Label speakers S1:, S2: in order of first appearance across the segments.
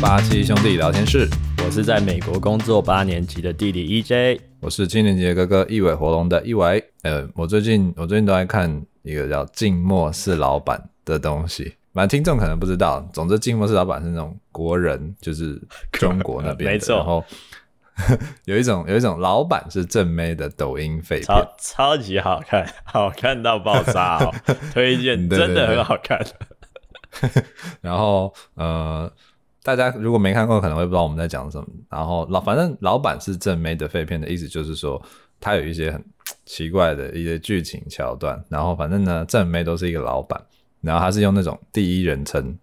S1: 八七兄弟聊天室，
S2: 我是在美国工作八年级的弟弟 EJ，
S1: 我是七年级的哥哥一尾活龙的一尾。呃，我最近我最近都在看一个叫静默是老板的东西，蛮听众可能不知道。总之，静默是老板是那种国人，就是中国那边的，
S2: 没错。
S1: 然后 有一种有一种老板是正妹的抖音废片，
S2: 超超级好看，好看到爆炸哦！推荐，真的很好看。
S1: 然后呃。大家如果没看过，可能会不知道我们在讲什么。然后老反正老板是正妹的废片的意思，就是说他有一些很奇怪的一些剧情桥段。然后反正呢，正妹都是一个老板，然后他是用那种第一人称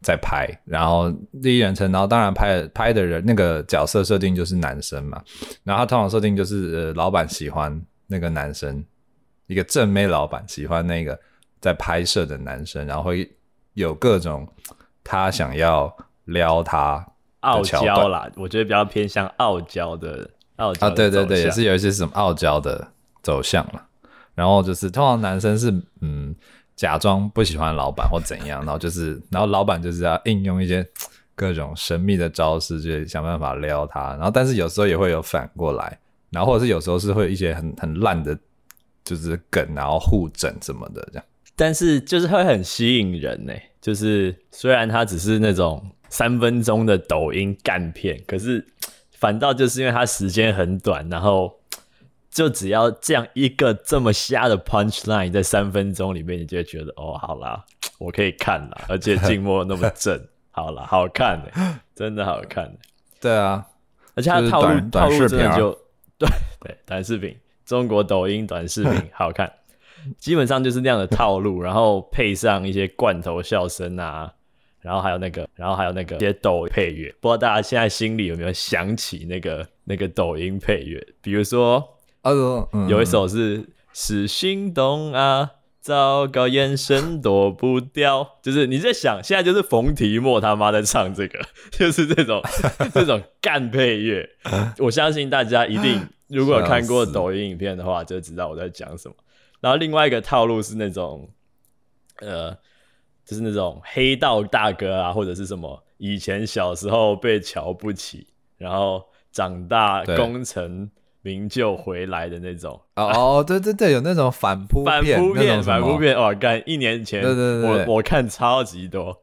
S1: 在拍，然后第一人称，然后当然拍拍的人那个角色设定就是男生嘛。然后他通常设定就是呃，老板喜欢那个男生，一个正妹老板喜欢那个在拍摄的男生，然后会有各种他想要。撩他
S2: 傲娇啦，我觉得比较偏向傲娇的傲娇
S1: 啊，对对对，也是有一些什么傲娇的走向了。然后就是通常男生是嗯假装不喜欢老板或怎样，然后就是然后老板就是要应用一些 各种神秘的招式，就想办法撩他。然后但是有时候也会有反过来，然后或者是有时候是会有一些很很烂的，就是梗，然后互整什么的这样。
S2: 但是就是会很吸引人呢，就是虽然他只是那种。三分钟的抖音干片，可是反倒就是因为它时间很短，然后就只要这样一个这么瞎的 punch line 在三分钟里面，你就会觉得哦，好啦，我可以看了，而且静默那么正，好了，好看的，真的好看。
S1: 对啊，
S2: 而且它套路套路真的就 对对短视频，中国抖音短视频 好看，基本上就是那样的套路，然后配上一些罐头笑声啊。然后还有那个，然后还有那个一些抖音配乐，不知道大家现在心里有没有想起那个那个抖音配乐？比如说，
S1: 哦，
S2: 有一首是“是心动啊，糟糕，眼神躲不掉”，就是你在想，现在就是冯提莫他妈在唱这个，就是这种 这种干配乐。我相信大家一定 如果有看过抖音影片的话，就知道我在讲什么。然后另外一个套路是那种，呃。就是那种黑道大哥啊，或者是什么以前小时候被瞧不起，然后长大功成名就回来的那种。
S1: 哦哦，对对对，有那种反扑
S2: 反扑片，反扑片哇！干一年前，对对对，我我看超级多，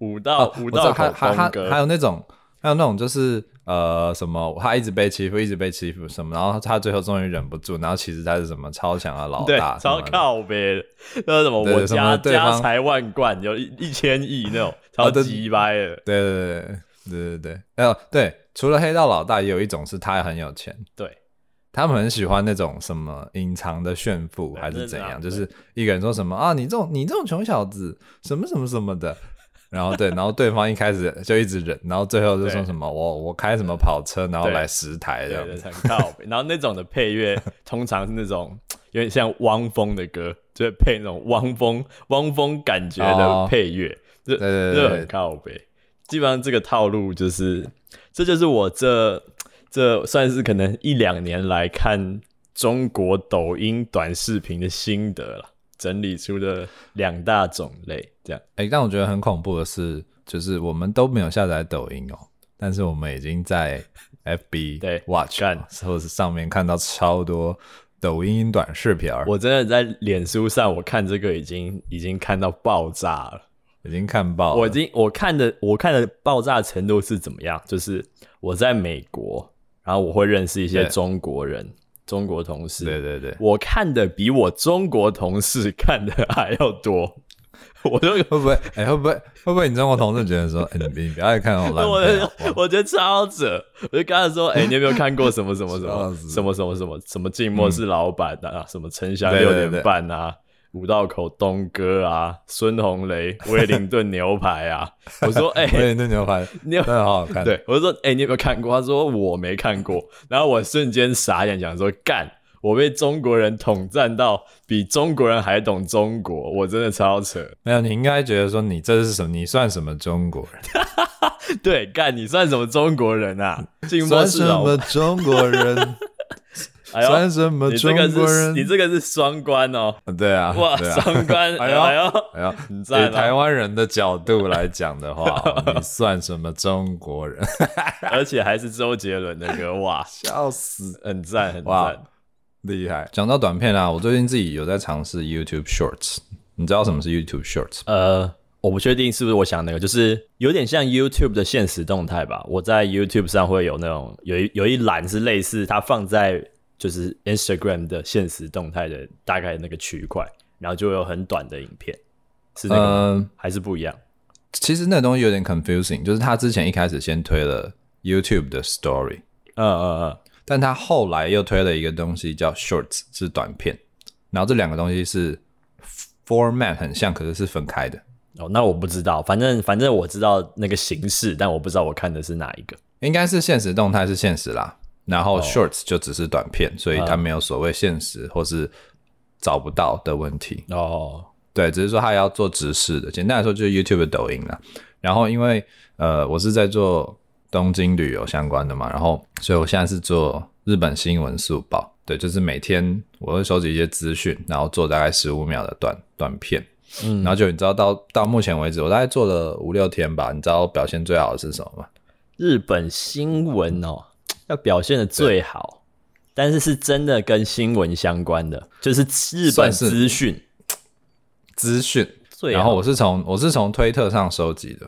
S2: 五道五道口风格，
S1: 还有那种还有那种就是。呃，什么？他一直被欺负，一直被欺负，什么？然后他最后终于忍不住，然后其实他是什么超强的老大，
S2: 超靠北，那什么我家家财万贯，有一一千亿那种，超级掰的。
S1: 对对对对对对对，哎呦，对，除了黑道老大，也有一种是他很有钱，
S2: 对，
S1: 他们很喜欢那种什么隐藏的炫富还是怎样，就是一个人说什么啊，你这种你这种穷小子，什么什么什么的。然后对，然后对方一开始就一直忍，然后最后就说什么我我开什么跑车，然后来十台这样子，
S2: 很靠北。然后那种的配乐通常是那种有点像汪峰的歌，就会配那种汪峰汪峰感觉的配乐，这这很靠北。基本上这个套路就是，这就是我这这算是可能一两年来看中国抖音短视频的心得了。整理出的两大种类，这样。
S1: 哎、欸，但我觉得很恐怖的是，就是我们都没有下载抖音哦，但是我们已经在 FB
S2: 对
S1: Watch 看，或者是上面看到超多抖音短视频。
S2: 我真的在脸书上，我看这个已经已经看到爆炸了，
S1: 已经看爆了。
S2: 我已经我看的我看的爆炸程度是怎么样？就是我在美国，然后我会认识一些中国人。中国同事，
S1: 对对对，
S2: 我看的比我中国同事看的 还要多。我就会
S1: 不会哎会不会会不会你中国同事觉得说你你不要爱看我来？
S2: 我我觉得超扯，我就跟他说哎，你有没有看过什么什么什 么什么什么什么什么？《静默是老板》啊，什么《晨霞六点半》啊，《五道口东哥》啊，《孙红雷威灵顿牛排》啊？我说哎，
S1: 威灵顿牛排，牛排 好好看。
S2: 对，我就说哎，你有没有看过？他说我没看过，然后我瞬间傻眼，想说干。我被中国人统战到比中国人还懂中国，我真的超扯。
S1: 没有，你应该觉得说你这是什么？你算什么中国人？
S2: 对，干你算什么中国人啊？
S1: 算什么中国人？
S2: 哎呦，
S1: 算什么中国人？
S2: 你这个是双关哦。
S1: 对啊，
S2: 哇，双关！哎呦哎呦
S1: 哎呦，你在台湾人的角度来讲的话，你算什么中国人？
S2: 而且还是周杰伦的歌，哇，
S1: 笑死，
S2: 很赞，很赞，
S1: 厉害。讲到短片啊，我最近自己有在尝试 YouTube Shorts，你知道什么是 YouTube Shorts？
S2: 呃。我不确定是不是我想那个，就是有点像 YouTube 的现实动态吧。我在 YouTube 上会有那种有一有一栏是类似它放在就是 Instagram 的现实动态的大概那个区块，然后就有很短的影片，是那个、呃、还是不一样？
S1: 其实那东西有点 confusing，就是他之前一开始先推了 YouTube 的 Story，
S2: 嗯嗯嗯，
S1: 但他后来又推了一个东西叫 Shorts，是短片，然后这两个东西是 format 很像，可是是分开的。
S2: 哦，那我不知道，反正反正我知道那个形式，但我不知道我看的是哪一个。
S1: 应该是现实动态是现实啦，然后 Shorts 就只是短片，哦、所以它没有所谓现实或是找不到的问题。
S2: 哦，
S1: 对，只是说它要做直视的。简单来说就是 YouTube 的抖音啦。然后因为呃我是在做东京旅游相关的嘛，然后所以我现在是做日本新闻速报。对，就是每天我会收集一些资讯，然后做大概十五秒的短短片。嗯，然后就你知道到到目前为止，我大概做了五六天吧。你知道表现最好的是什么吗？
S2: 日本新闻哦，要表现的最好，但是是真的跟新闻相关的，就是日本资讯
S1: 资讯。然后我是从我是从推特上收集的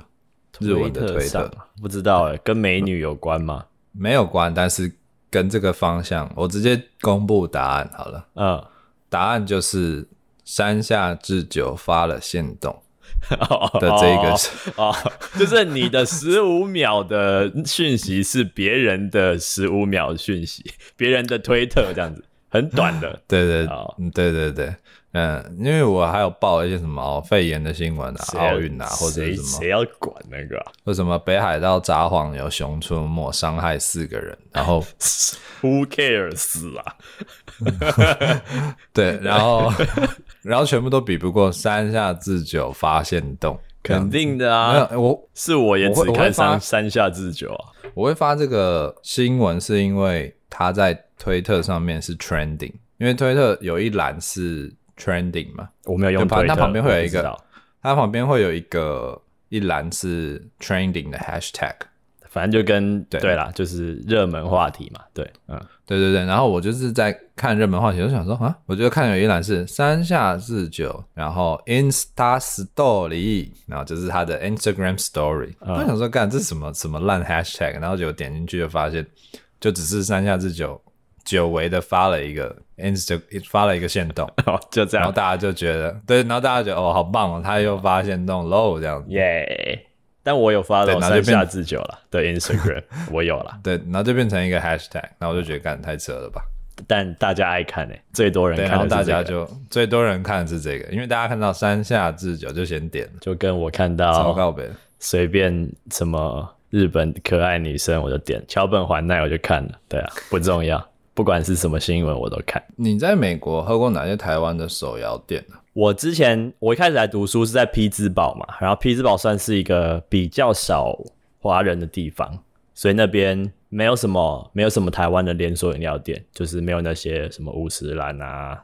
S1: 日文的推特，
S2: 不知道哎，跟美女有关吗？
S1: 没有关，但是跟这个方向，我直接公布答案好了。
S2: 嗯，
S1: 答案就是。山下智久发了限动 的这个是
S2: 哦，哦，就是你的十五秒的讯息是别人的十五秒讯息，别人的推特这样子，很短的。
S1: 对对，嗯，对对对，嗯，因为我还有报一些什么、哦、肺炎的新闻啊，奥运啊，或者什么，
S2: 谁要管那个、啊？
S1: 为什么北海道札幌有熊出没，伤害四个人？然后
S2: Who cares 啊？
S1: 对，然后。然后全部都比不过山下智久发现洞，
S2: 肯定的啊！我是我也只看山山下智久啊。
S1: 我会发这个新闻是因为他在推特上面是 trending，因为推特有一栏是 trending 嘛。
S2: 我没有用推特，
S1: 它旁边会有一个，它旁边会有一个一栏是 trending 的 hashtag。
S2: 反正就跟对，对啦，就是热门话题嘛，对，嗯，
S1: 对对对。然后我就是在看热门话题，我就想说啊，我就看有一栏是山下智久，然后 Insta Story，然后就是他的 Instagram Story，嗯。我想说，干这是什么什么烂 Hashtag，然后就点进去就发现，就只是山下智久久违的发了一个 Insta 发了一个限动，
S2: 就这样，
S1: 然后大家就觉得对，然后大家觉得哦，好棒哦，他又发限动喽，这样子，
S2: 耶。但我有发了山下智久了，对 Instagram 我有了，
S1: 对，然后就变成一个 hashtag，然后我就觉得干太扯了吧。
S2: 但大家爱看诶、欸，最多人看，然后
S1: 大家就最多人看的是这个，因为大家看到山下智久就先点，
S2: 就跟我看到随便什么日本可爱女生我就点，桥本环奈我就看了，对啊，不重要，不管是什么新闻我都看。
S1: 你在美国喝过哪些台湾的手摇店呢？
S2: 我之前我一开始来读书是在匹兹堡嘛，然后匹兹堡算是一个比较少华人的地方，所以那边没有什么没有什么台湾的连锁饮料店，就是没有那些什么五十兰啊、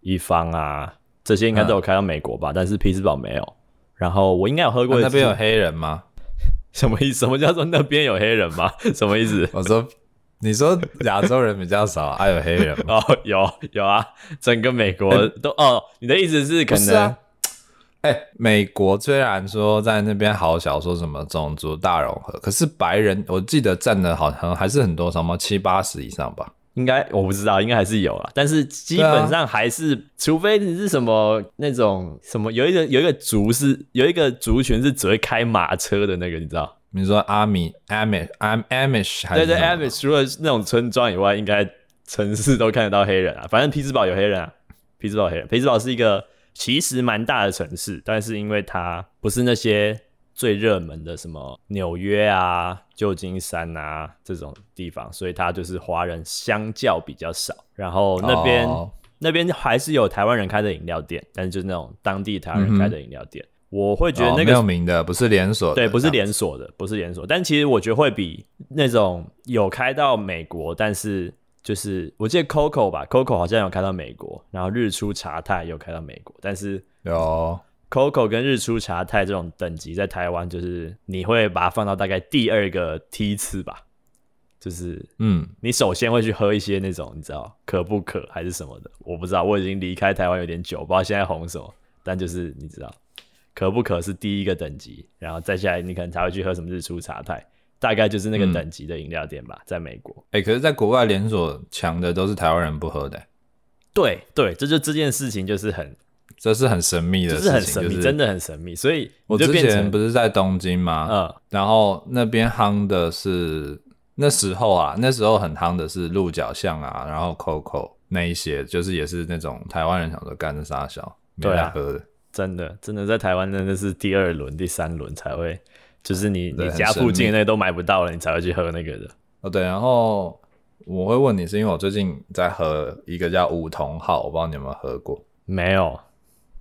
S2: 一方啊这些应该都有开到美国吧，嗯、但是匹兹堡没有。然后我应该有喝过、啊。
S1: 那边有黑人吗？
S2: 什么意思？什么叫做那边有黑人吗？什么意思？
S1: 我说。你说亚洲人比较少，还有黑人吗？
S2: 哦，有有啊，整个美国都、欸、哦。你的意思是可能？
S1: 哎、啊欸，美国虽然说在那边好小，说什么种族大融合，可是白人我记得占的好像还是很多，什么七八十以上吧？
S2: 应该我不知道，应该还是有啊。但是基本上还是，啊、除非你是什么那种什么，有一个有一个族是有一个族群是只会开马车的那个，你知道？
S1: 你说阿米、阿米、阿 Amish 还是
S2: 对对 Amish，除了那种村庄以外，应该城市都看得到黑人啊。反正匹兹堡有黑人啊，匹兹堡黑人。匹兹堡是一个其实蛮大的城市，但是因为它不是那些最热门的什么纽约啊、旧金山啊这种地方，所以它就是华人相较比较少。然后那边、oh. 那边还是有台湾人开的饮料店，但是就是那种当地台湾人开的饮料店。嗯我会觉得那个、哦、没
S1: 有名的，不是连锁的，
S2: 对，不是连锁的，不是连锁。但其实我觉得会比那种有开到美国，但是就是我记得 Coco 吧，Coco 好像有开到美国，然后日出茶太有开到美国，但是
S1: 有
S2: Coco 跟日出茶太这种等级在台湾，就是你会把它放到大概第二个梯次吧。就是，嗯，你首先会去喝一些那种，你知道可不可还是什么的，我不知道，我已经离开台湾有点久，不知道现在红什么，但就是你知道，可不可是第一个等级，然后再下来你可能才会去喝什么日出茶太，大概就是那个等级的饮料店吧，嗯、在美国。
S1: 哎、欸，可是，在国外连锁强的都是台湾人不喝的、欸。
S2: 对对，这就这件事情就是很，
S1: 这是很神秘的事情，
S2: 就是很神秘，就是、真的很神秘。所以
S1: 我之前不是在东京吗？嗯，然后那边夯的是。那时候啊，那时候很夯的是鹿角巷啊，然后 Coco 那一些，就是也是那种台湾人想说干的啥小，没来喝的。
S2: 真的，真的在台湾真的是第二轮、第三轮才会，就是你你家附近那都买不到了，你才会去喝那个的。
S1: 哦，对，然后我会问你，是因为我最近在喝一个叫五桐号，我不知道你有没有喝过？
S2: 没有。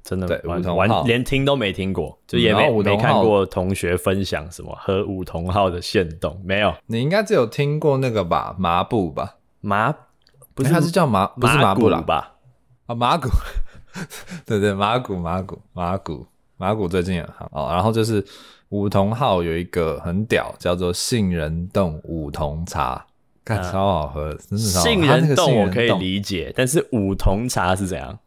S2: 真的完完连听都没听过，就也没没看过同学分享什么喝五桐号的现动，没有。
S1: 你应该只有听过那个吧，麻布吧，
S2: 麻
S1: 不是，它是叫麻，不是麻布
S2: 吧？
S1: 啊，麻古，对对，马古马古马古马古最近很好哦。然后就是梧桐号有一个很屌，叫做杏仁冻梧桐茶，看超好喝，真的超好喝。
S2: 杏仁冻我可以理解，但是梧桐茶是怎样？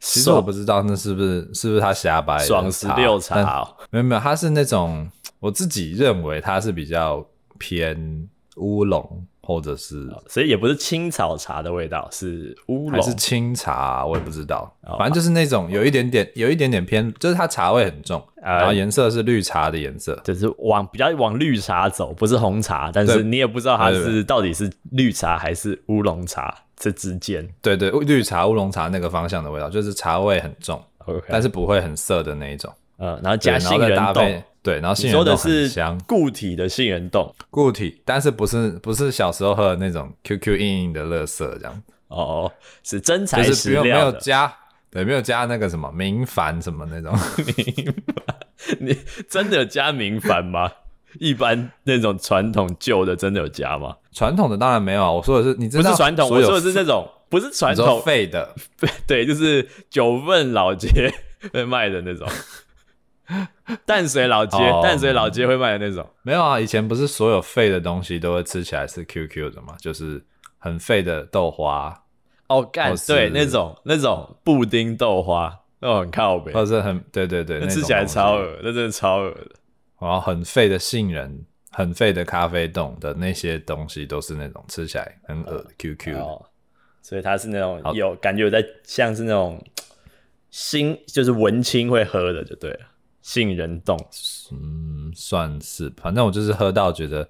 S1: 其实我不知道那是不是是不是他瞎掰的
S2: 爽十六茶、哦，
S1: 没有没有，它是那种我自己认为它是比较偏乌龙或者是，
S2: 所以也不是青草茶的味道，是乌龙。
S1: 还是清茶，我也不知道，反正就是那种有一点点有一点点偏，就是它茶味很重，然后颜色是绿茶的颜色，
S2: 就是往比较往绿茶走，不是红茶，但是你也不知道它是到底是绿茶还是乌龙茶。这之间，
S1: 对对，绿茶乌龙茶那个方向的味道，就是茶味很重但是不会很涩的那一种。
S2: 嗯，然后加杏仁冻，
S1: 对，然后杏仁冻很香，
S2: 固体的杏仁冻，
S1: 固体，但是不是不是小时候喝的那种 QQ 硬硬的乐色这样。
S2: 哦，是真材实料的，
S1: 没有加，对，没有加那个什么明矾什么那种。
S2: 明你真的有加明矾吗？一般那种传统旧的真的有加吗？
S1: 传统的当然没有啊，我说的是你知道
S2: 不是传统，我说的是那种不是传统
S1: 废的，
S2: 对，就是九份老街 会卖的那种，淡水老街、oh, 淡水老街会卖的那种，
S1: 没有啊，以前不是所有废的东西都会吃起来是 QQ 的嘛，就是很废的豆花
S2: 哦，干对那种那种布丁豆花那种很靠北，
S1: 或者是很对对对，
S2: 那吃起来超恶，那真的超恶的。
S1: 然后很废的杏仁，很废的咖啡冻的那些东西，都是那种吃起来很恶的 QQ 的、
S2: 哦。所以它是那种有感觉有在像是那种新，就是文青会喝的，就对了。杏仁冻，
S1: 嗯，算是，反正我就是喝到觉得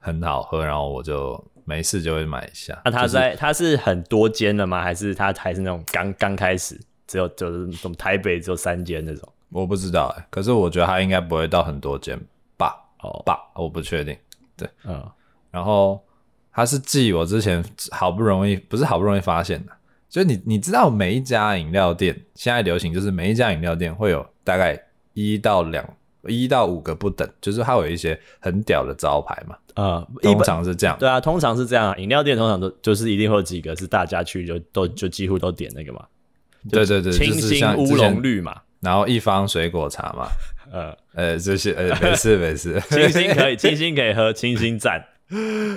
S1: 很好喝，然后我就没事就会买一下。
S2: 那它在、就是、它是很多间的吗？还是它还是那种刚刚开始，只有就是从台北只有三间那种？
S1: 我不知道哎、欸，可是我觉得它应该不会到很多间吧？哦，吧，我不确定。对，嗯，然后它是继我之前好不容易，不是好不容易发现的，就你你知道每一家饮料店现在流行，就是每一家饮料店会有大概一到两一到五个不等，就是它有一些很屌的招牌嘛。呃，通常是这样。
S2: 对啊，通常是这样。饮料店通常都就是一定会有几个是大家去就都就几乎都点那个嘛。
S1: 对对对，
S2: 清新乌龙绿嘛。
S1: 然后一方水果茶嘛，呃呃这些呃 没事没事，
S2: 清新可以 清新可以喝，清新赞，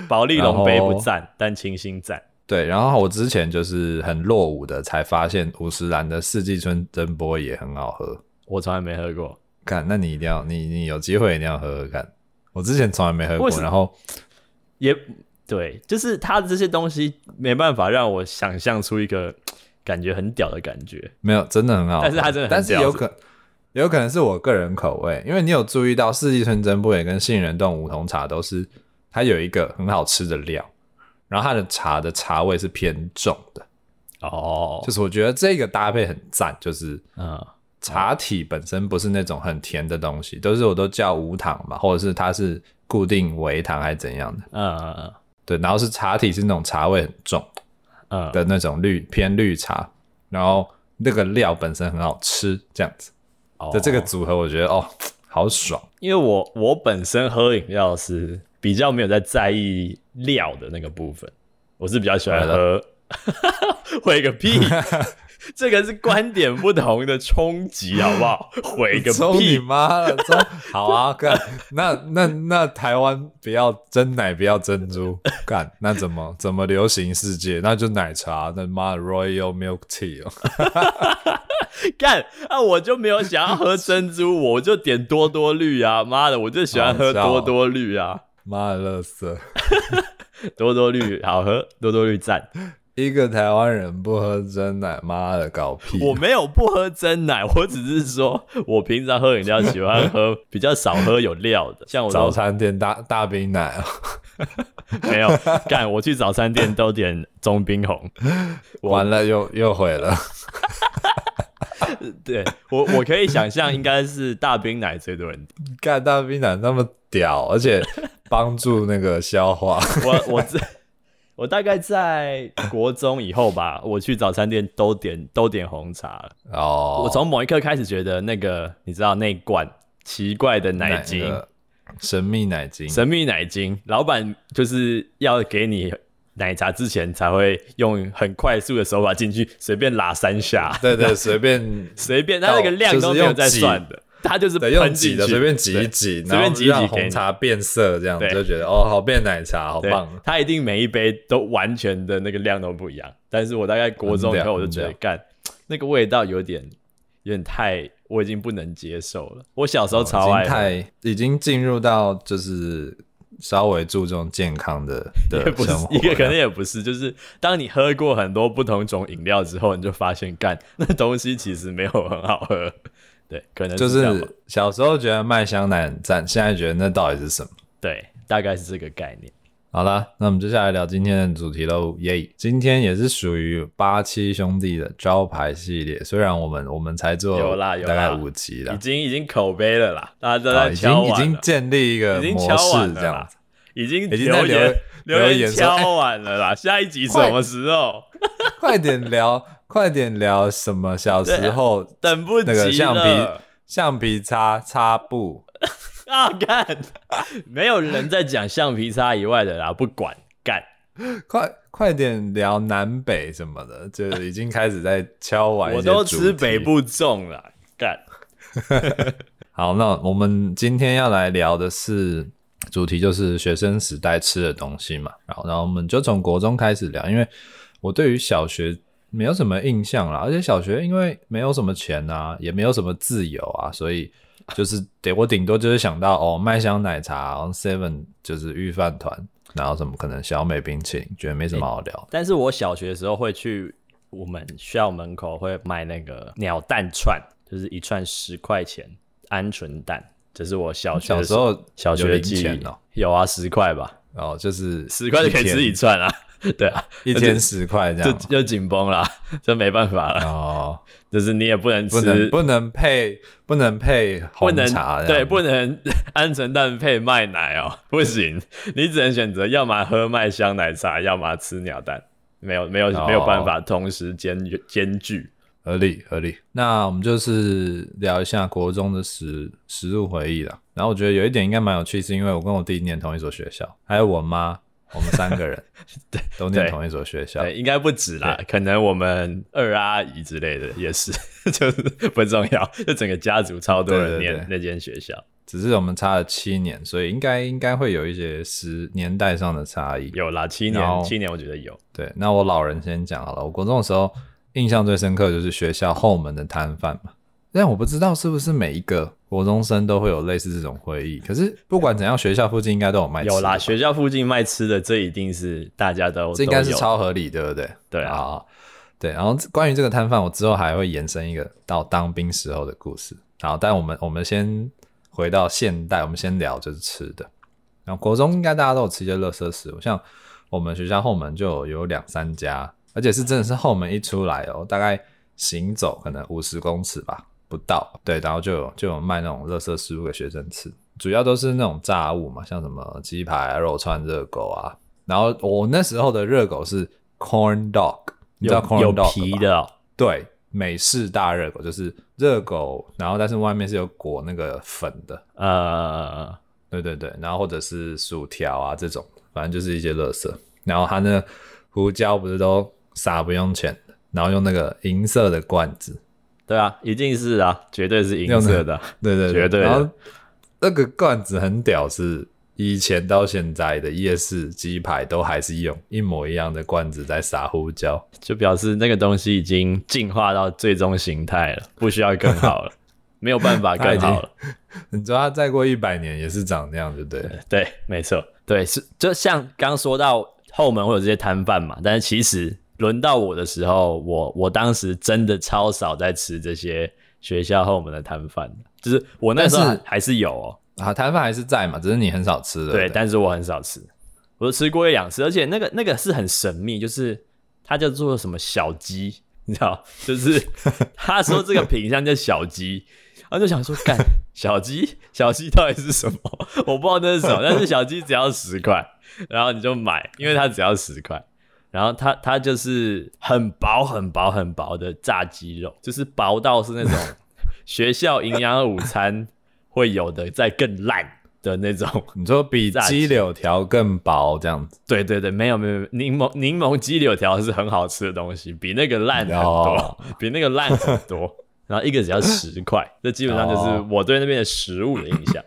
S2: 保利龙杯不赞，但清新赞。
S1: 对，然后我之前就是很落伍的，才发现五十岚的四季春珍波也很好喝，
S2: 我从来没喝过。
S1: 看，那你一定要你你有机会一定要喝喝看。我之前从来没喝过，然后
S2: 也对，就是它的这些东西没办法让我想象出一个。感觉很屌的感觉，
S1: 没有，真的很好，
S2: 但是它真的很屌，
S1: 但是有可有可能是我个人口味，因为你有注意到四季春珍不也跟杏仁冻梧桐茶都是它有一个很好吃的料，然后它的茶的茶味是偏重的哦，就是我觉得这个搭配很赞，就是嗯，茶体本身不是那种很甜的东西，都是我都叫无糖嘛，或者是它是固定微糖还是怎样的，嗯嗯嗯，对，然后是茶体是那种茶味很重。嗯的那种绿偏绿茶，然后那个料本身很好吃，这样子，的、oh. 这个组合我觉得哦，好爽。
S2: 因为我我本身喝饮料是比较没有在在意料的那个部分，我是比较喜欢喝。会个屁！这个是观点不同的冲击，好不好？回个屁！
S1: 你妈了！好啊，干那那那台湾不要真奶，不要珍珠，干那怎么怎么流行世界？那就奶茶，那妈的 Royal Milk Tea 哦！
S2: 干啊！我就没有想要喝珍珠，我就点多多绿啊！妈的，我就喜欢喝多多绿啊！
S1: 妈的，乐色！
S2: 多多绿好喝，多多绿赞。
S1: 一个台湾人不喝真奶，妈的搞屁！
S2: 我没有不喝真奶，我只是说我平常喝饮料喜欢喝比较少喝有料的，像我
S1: 早餐店大大冰奶哦。
S2: 没有干，我去早餐店都点中冰红，
S1: 完了又又毁了。
S2: 对我我可以想象，应该是大冰奶最多人
S1: 干大冰奶那么屌，而且帮助那个消化。
S2: 我我这。我大概在国中以后吧，我去早餐店都点都点红茶了。哦，我从某一刻开始觉得那个，你知道那罐奇怪的奶精，
S1: 神秘奶精，
S2: 神秘奶精，老板就是要给你奶茶之前才会用很快速的手法进去，随便拉三下。
S1: 对对，随便
S2: 随便，他那个量都没有在算的。他就是
S1: 得用挤的，随便挤一挤，随便挤一挤，红茶变色这样子，就觉得哦，好变奶茶，好棒。
S2: 他一定每一杯都完全的那个量都不一样。但是我大概国中以后，我就觉得干那个味道有点有点太，我已经不能接受了。我小时候超爱，
S1: 太已经进入到就是稍微注重健康的 的生活。
S2: 一个可能也不是，就是当你喝过很多不同种饮料之后，你就发现干那东西其实没有很好喝。对，可能是
S1: 就是小时候觉得麦香奶很赞，现在觉得那到底是什么？
S2: 对，大概是这个概念。
S1: 好了，那我们接下来聊今天的主题喽。耶、yeah，今天也是属于八七兄弟的招牌系列。虽然我们我们才做大概五集了，
S2: 已经已经口碑了啦，大家都在敲
S1: 完了，已经已经建立一个模式这样子，
S2: 已经已经留言留言敲完了啦。下一集什么时候？
S1: 快 点聊。快点聊什么小时候
S2: 等不及那个
S1: 橡皮橡皮擦擦布
S2: 啊干，没有人在讲橡皮擦以外的啦，不管干，
S1: 快快点聊南北什么的，就已经开始在敲完。
S2: 我都吃北部粽了干。
S1: 好，那我们今天要来聊的是主题，就是学生时代吃的东西嘛。然后，然后我们就从国中开始聊，因为我对于小学。没有什么印象啦，而且小学因为没有什么钱啊，也没有什么自由啊，所以就是得我顶多就是想到哦，麦香奶茶，Seven 就是御饭团，然后什么可能小美冰淇淋，觉得没什么好聊。
S2: 但是我小学的时候会去我们学校门口会卖那个鸟蛋串，就是一串十块钱鹌鹑蛋，这是我小学
S1: 小时候
S2: 小学的记忆哦。有啊，十块吧，
S1: 哦，就是
S2: 十块就可以吃一串啊。对啊，
S1: 一天十块这样
S2: 就就紧绷了，就没办法了。哦，就是你也不能吃，
S1: 不能不能配，不能配红茶，
S2: 对，不能 鹌鹑蛋配麦奶哦，不行，你只能选择要么喝麦香奶茶，要么吃鸟蛋，没有没有、哦、没有办法同时兼兼具，
S1: 合理合理。那我们就是聊一下国中的食食物回忆了。然后我觉得有一点应该蛮有趣，是因为我跟我弟念同一所学校，还有我妈。我们三个人 对都念同一所学校，
S2: 对，应该不止啦，可能我们二阿姨之类的也是，就是不重要，就整个家族超多人念那间学校，
S1: 只是我们差了七年，所以应该应该会有一些时年代上的差异。
S2: 有啦，七年，七年我觉得有。
S1: 对，那我老人先讲好了，我国中的时候印象最深刻就是学校后门的摊贩嘛。但我不知道是不是每一个国中生都会有类似这种回忆。可是不管怎样，学校附近应该都有卖吃的。
S2: 有啦，学校附近卖吃的，这一定是大家都。
S1: 这应该是超合理，对不对？
S2: 对啊，
S1: 对。然后关于这个摊贩，我之后还会延伸一个到当兵时候的故事。好，但我们我们先回到现代，我们先聊就是吃的。然后国中应该大家都有吃一些垃圾食物，像我们学校后门就有两三家，而且是真的是后门一出来哦，大概行走可能五十公尺吧。不到对，然后就有就有卖那种垃圾食物给学生吃，主要都是那种炸物嘛，像什么鸡排、肉串、热狗啊。然后我那时候的热狗是 corn dog，你知道 corn dog
S2: 有皮的哦？
S1: 对，美式大热狗就是热狗，然后但是外面是有裹那个粉的，呃，对对对，然后或者是薯条啊这种，反正就是一些垃圾。然后它那胡椒不是都撒不用钱，然后用那个银色的罐子。
S2: 对啊，一定是啊，绝对是银色的。
S1: 对对对，
S2: 绝对。
S1: 然后那个罐子很屌，是以前到现在的夜市鸡排都还是用一模一样的罐子在撒胡椒，
S2: 就表示那个东西已经进化到最终形态了，不需要更好了，没有办法更好了。
S1: 你知道它再过一百年也是长那样，对不对？
S2: 对，没错，对，是就像刚说到后门会有这些摊贩嘛，但是其实。轮到我的时候，我我当时真的超少在吃这些学校后门的摊贩，就是我那时候还是有哦、喔，
S1: 啊，摊贩还是在嘛，只是你很少吃的。
S2: 对，但是我很少吃，我吃过一两次，而且那个那个是很神秘，就是他叫做什么小鸡，你知道，就是 他说这个品相叫小鸡，然后就想说，干小鸡，小鸡到底是什么？我不知道那是什么，但是小鸡只要十块，然后你就买，因为它只要十块。然后它它就是很薄很薄很薄的炸鸡肉，就是薄到是那种 学校营养午餐会有的，再更烂的那种。
S1: 你说比鸡柳条更薄这样子？
S2: 对对对，没有没有，柠檬柠檬鸡柳条是很好吃的东西，比那个烂很多，哦、比那个烂很多。然后一个只要十块，这基本上就是我对那边的食物的印象。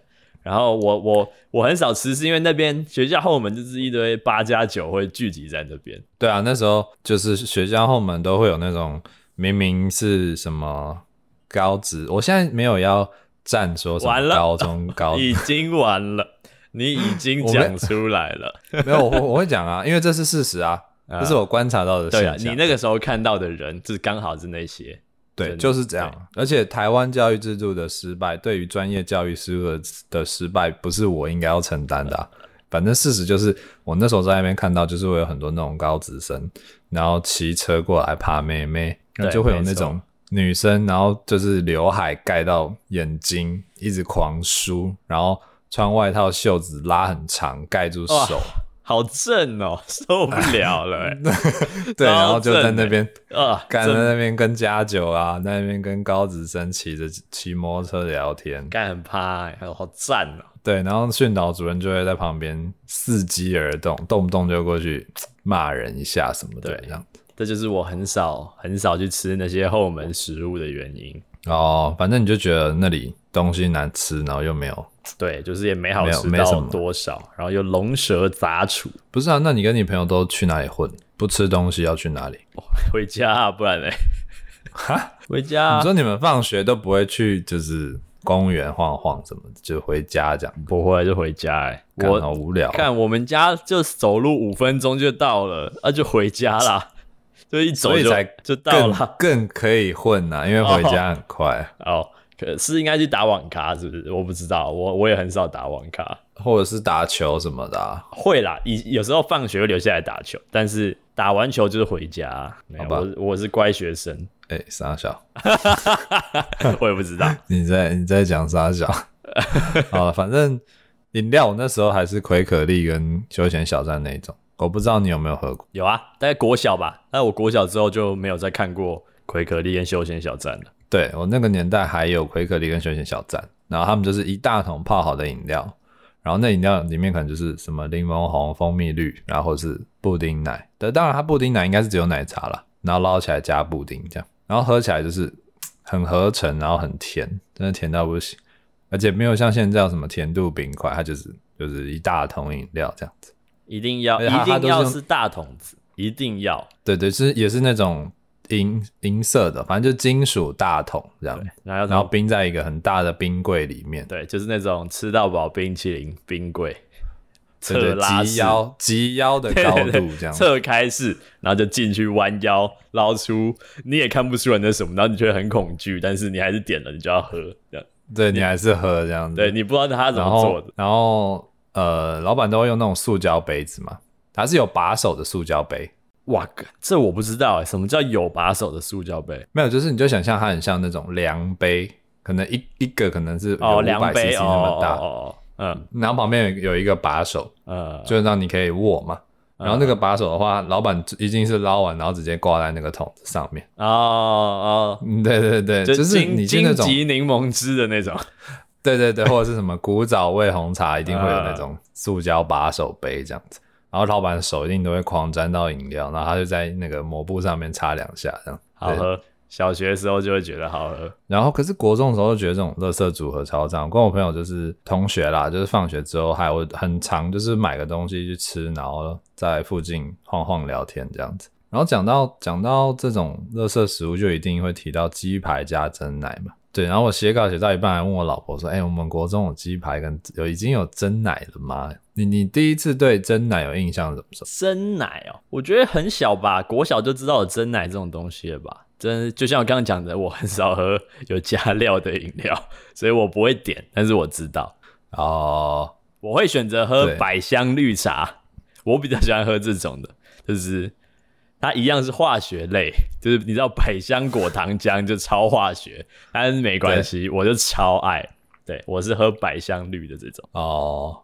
S2: 然后我我我很少吃，是因为那边学校后门就是一堆八加九会聚集在那边。
S1: 对啊，那时候就是学校后门都会有那种明明是什么高职，我现在没有要站说什么高中高，
S2: 已经完了，你已经讲出来了。
S1: 没，没有，我我会讲啊，因为这是事实啊，这是我观察到的事。
S2: 对啊，你那个时候看到的人，就是刚好是那些。
S1: 对，就是这样。而且台湾教育制度的失败，对于专业教育事务的的失败，不是我应该要承担的啊。反正事实就是，我那时候在那边看到，就是会有很多那种高职生，然后骑车过来爬妹妹，那就会有那种女生，然后就是刘海盖到眼睛，一直狂梳，然后穿外套袖子拉很长，盖住手。
S2: 好正哦，受不了了哎！
S1: 对，然后就在那边啊，干在那边跟家九啊，在那边跟高子生骑着骑摩托车聊天，
S2: 干很趴哎，好赞哦！
S1: 对，然后训导主任就会在旁边伺机而动，动不动就过去 骂人一下什么的，这样。
S2: 这就是我很少很少去吃那些后门食物的原因
S1: 哦。反正你就觉得那里东西难吃，然后又没有。
S2: 对，就是也没好吃到多少，然后又龙蛇杂处。
S1: 不是啊，那你跟你朋友都去哪里混？不吃东西要去哪里？
S2: 回家啊，不然呢？哈，回家啊。
S1: 你说你们放学都不会去，就是公园晃晃什么的，就回家这样？
S2: 不会，就回家哎。我
S1: 好无聊。
S2: 看我们家就走路五分钟就到了，啊，就回家啦。就一走就才就到了，
S1: 更可以混呐，因为回家很快
S2: 哦。可是应该去打网咖，是不是？我不知道，我我也很少打网咖，
S1: 或者是打球什么的、啊。
S2: 会啦，有有时候放学会留下来打球，但是打完球就是回家。好吧，我我是乖学生。
S1: 哎、欸，三小
S2: 我也不知道
S1: 你在你在讲傻小。好了，反正饮料我那时候还是葵可丽跟休闲小站那一种，我不知道你有没有喝过。
S2: 有啊，大概国小吧。但我国小之后就没有再看过葵可丽跟休闲小站了。
S1: 对，我那个年代还有葵可力跟休闲小站，然后他们就是一大桶泡好的饮料，然后那饮料里面可能就是什么柠檬红、蜂蜜绿，然后是布丁奶。对，当然它布丁奶应该是只有奶茶啦，然后捞起来加布丁这样，然后喝起来就是很合成，然后很甜，真的甜到不行，而且没有像现在有什么甜度冰块，它就是就是一大桶饮料这样子，
S2: 一定要一定要是大桶子，一定要，
S1: 对对，是也是那种。银银色的，反正就金属大桶这样，然后然后冰在一个很大的冰柜里面，
S2: 对，就是那种吃到饱冰淇淋冰柜，
S1: 侧拉及腰及腰的高度这样，
S2: 侧开式，然后就进去弯腰捞出，你也看不出来那什么，然后你觉得很恐惧，但是你还是点了，你就要喝这样，
S1: 对你还是喝这样子，
S2: 对你不知道他怎么做的，
S1: 然后，然后呃，老板都会用那种塑胶杯子嘛，它是有把手的塑胶杯。
S2: 哇，这我不知道哎，什么叫有把手的塑胶杯？
S1: 没有，就是你就想象它很像那种量杯，可能一一个可能是有两百 cc 那么大，
S2: 哦，嗯，
S1: 然后旁边有有一个把手，嗯，就让你可以握嘛。然后那个把手的话，老板一定是捞完，然后直接挂在那个桶子上面。
S2: 哦哦，
S1: 对对对，就是你是那种
S2: 金柠檬汁的那种，
S1: 对对对，或者是什么古早味红茶，一定会有那种塑胶把手杯这样子。然然后老板手一定都会狂沾到饮料，然后他就在那个抹布上面擦两下，这样
S2: 好喝。小学的时候就会觉得好喝，
S1: 然后可是国中的时候就觉得这种垃圾组合超脏。跟我朋友就是同学啦，就是放学之后还有很常，就是买个东西去吃，然后在附近晃晃聊天这样子。然后讲到讲到这种垃圾食物，就一定会提到鸡排加蒸奶嘛。对，然后我写稿写到一半，还问我老婆说：“哎、欸，我们国中有鸡排跟有已经有真奶了吗？你你第一次对真奶有印象是什么时候？
S2: 珍奶哦，我觉得很小吧，国小就知道有真奶这种东西了吧。”真就像我刚刚讲的，我很少喝有加料的饮料，所以我不会点。但是我知道
S1: 哦，
S2: 我会选择喝百香绿茶，我比较喜欢喝这种的，就是它一样是化学类，就是你知道百香果糖浆就超化学，但是没关系，我就超爱。对，我是喝百香绿的这种
S1: 哦。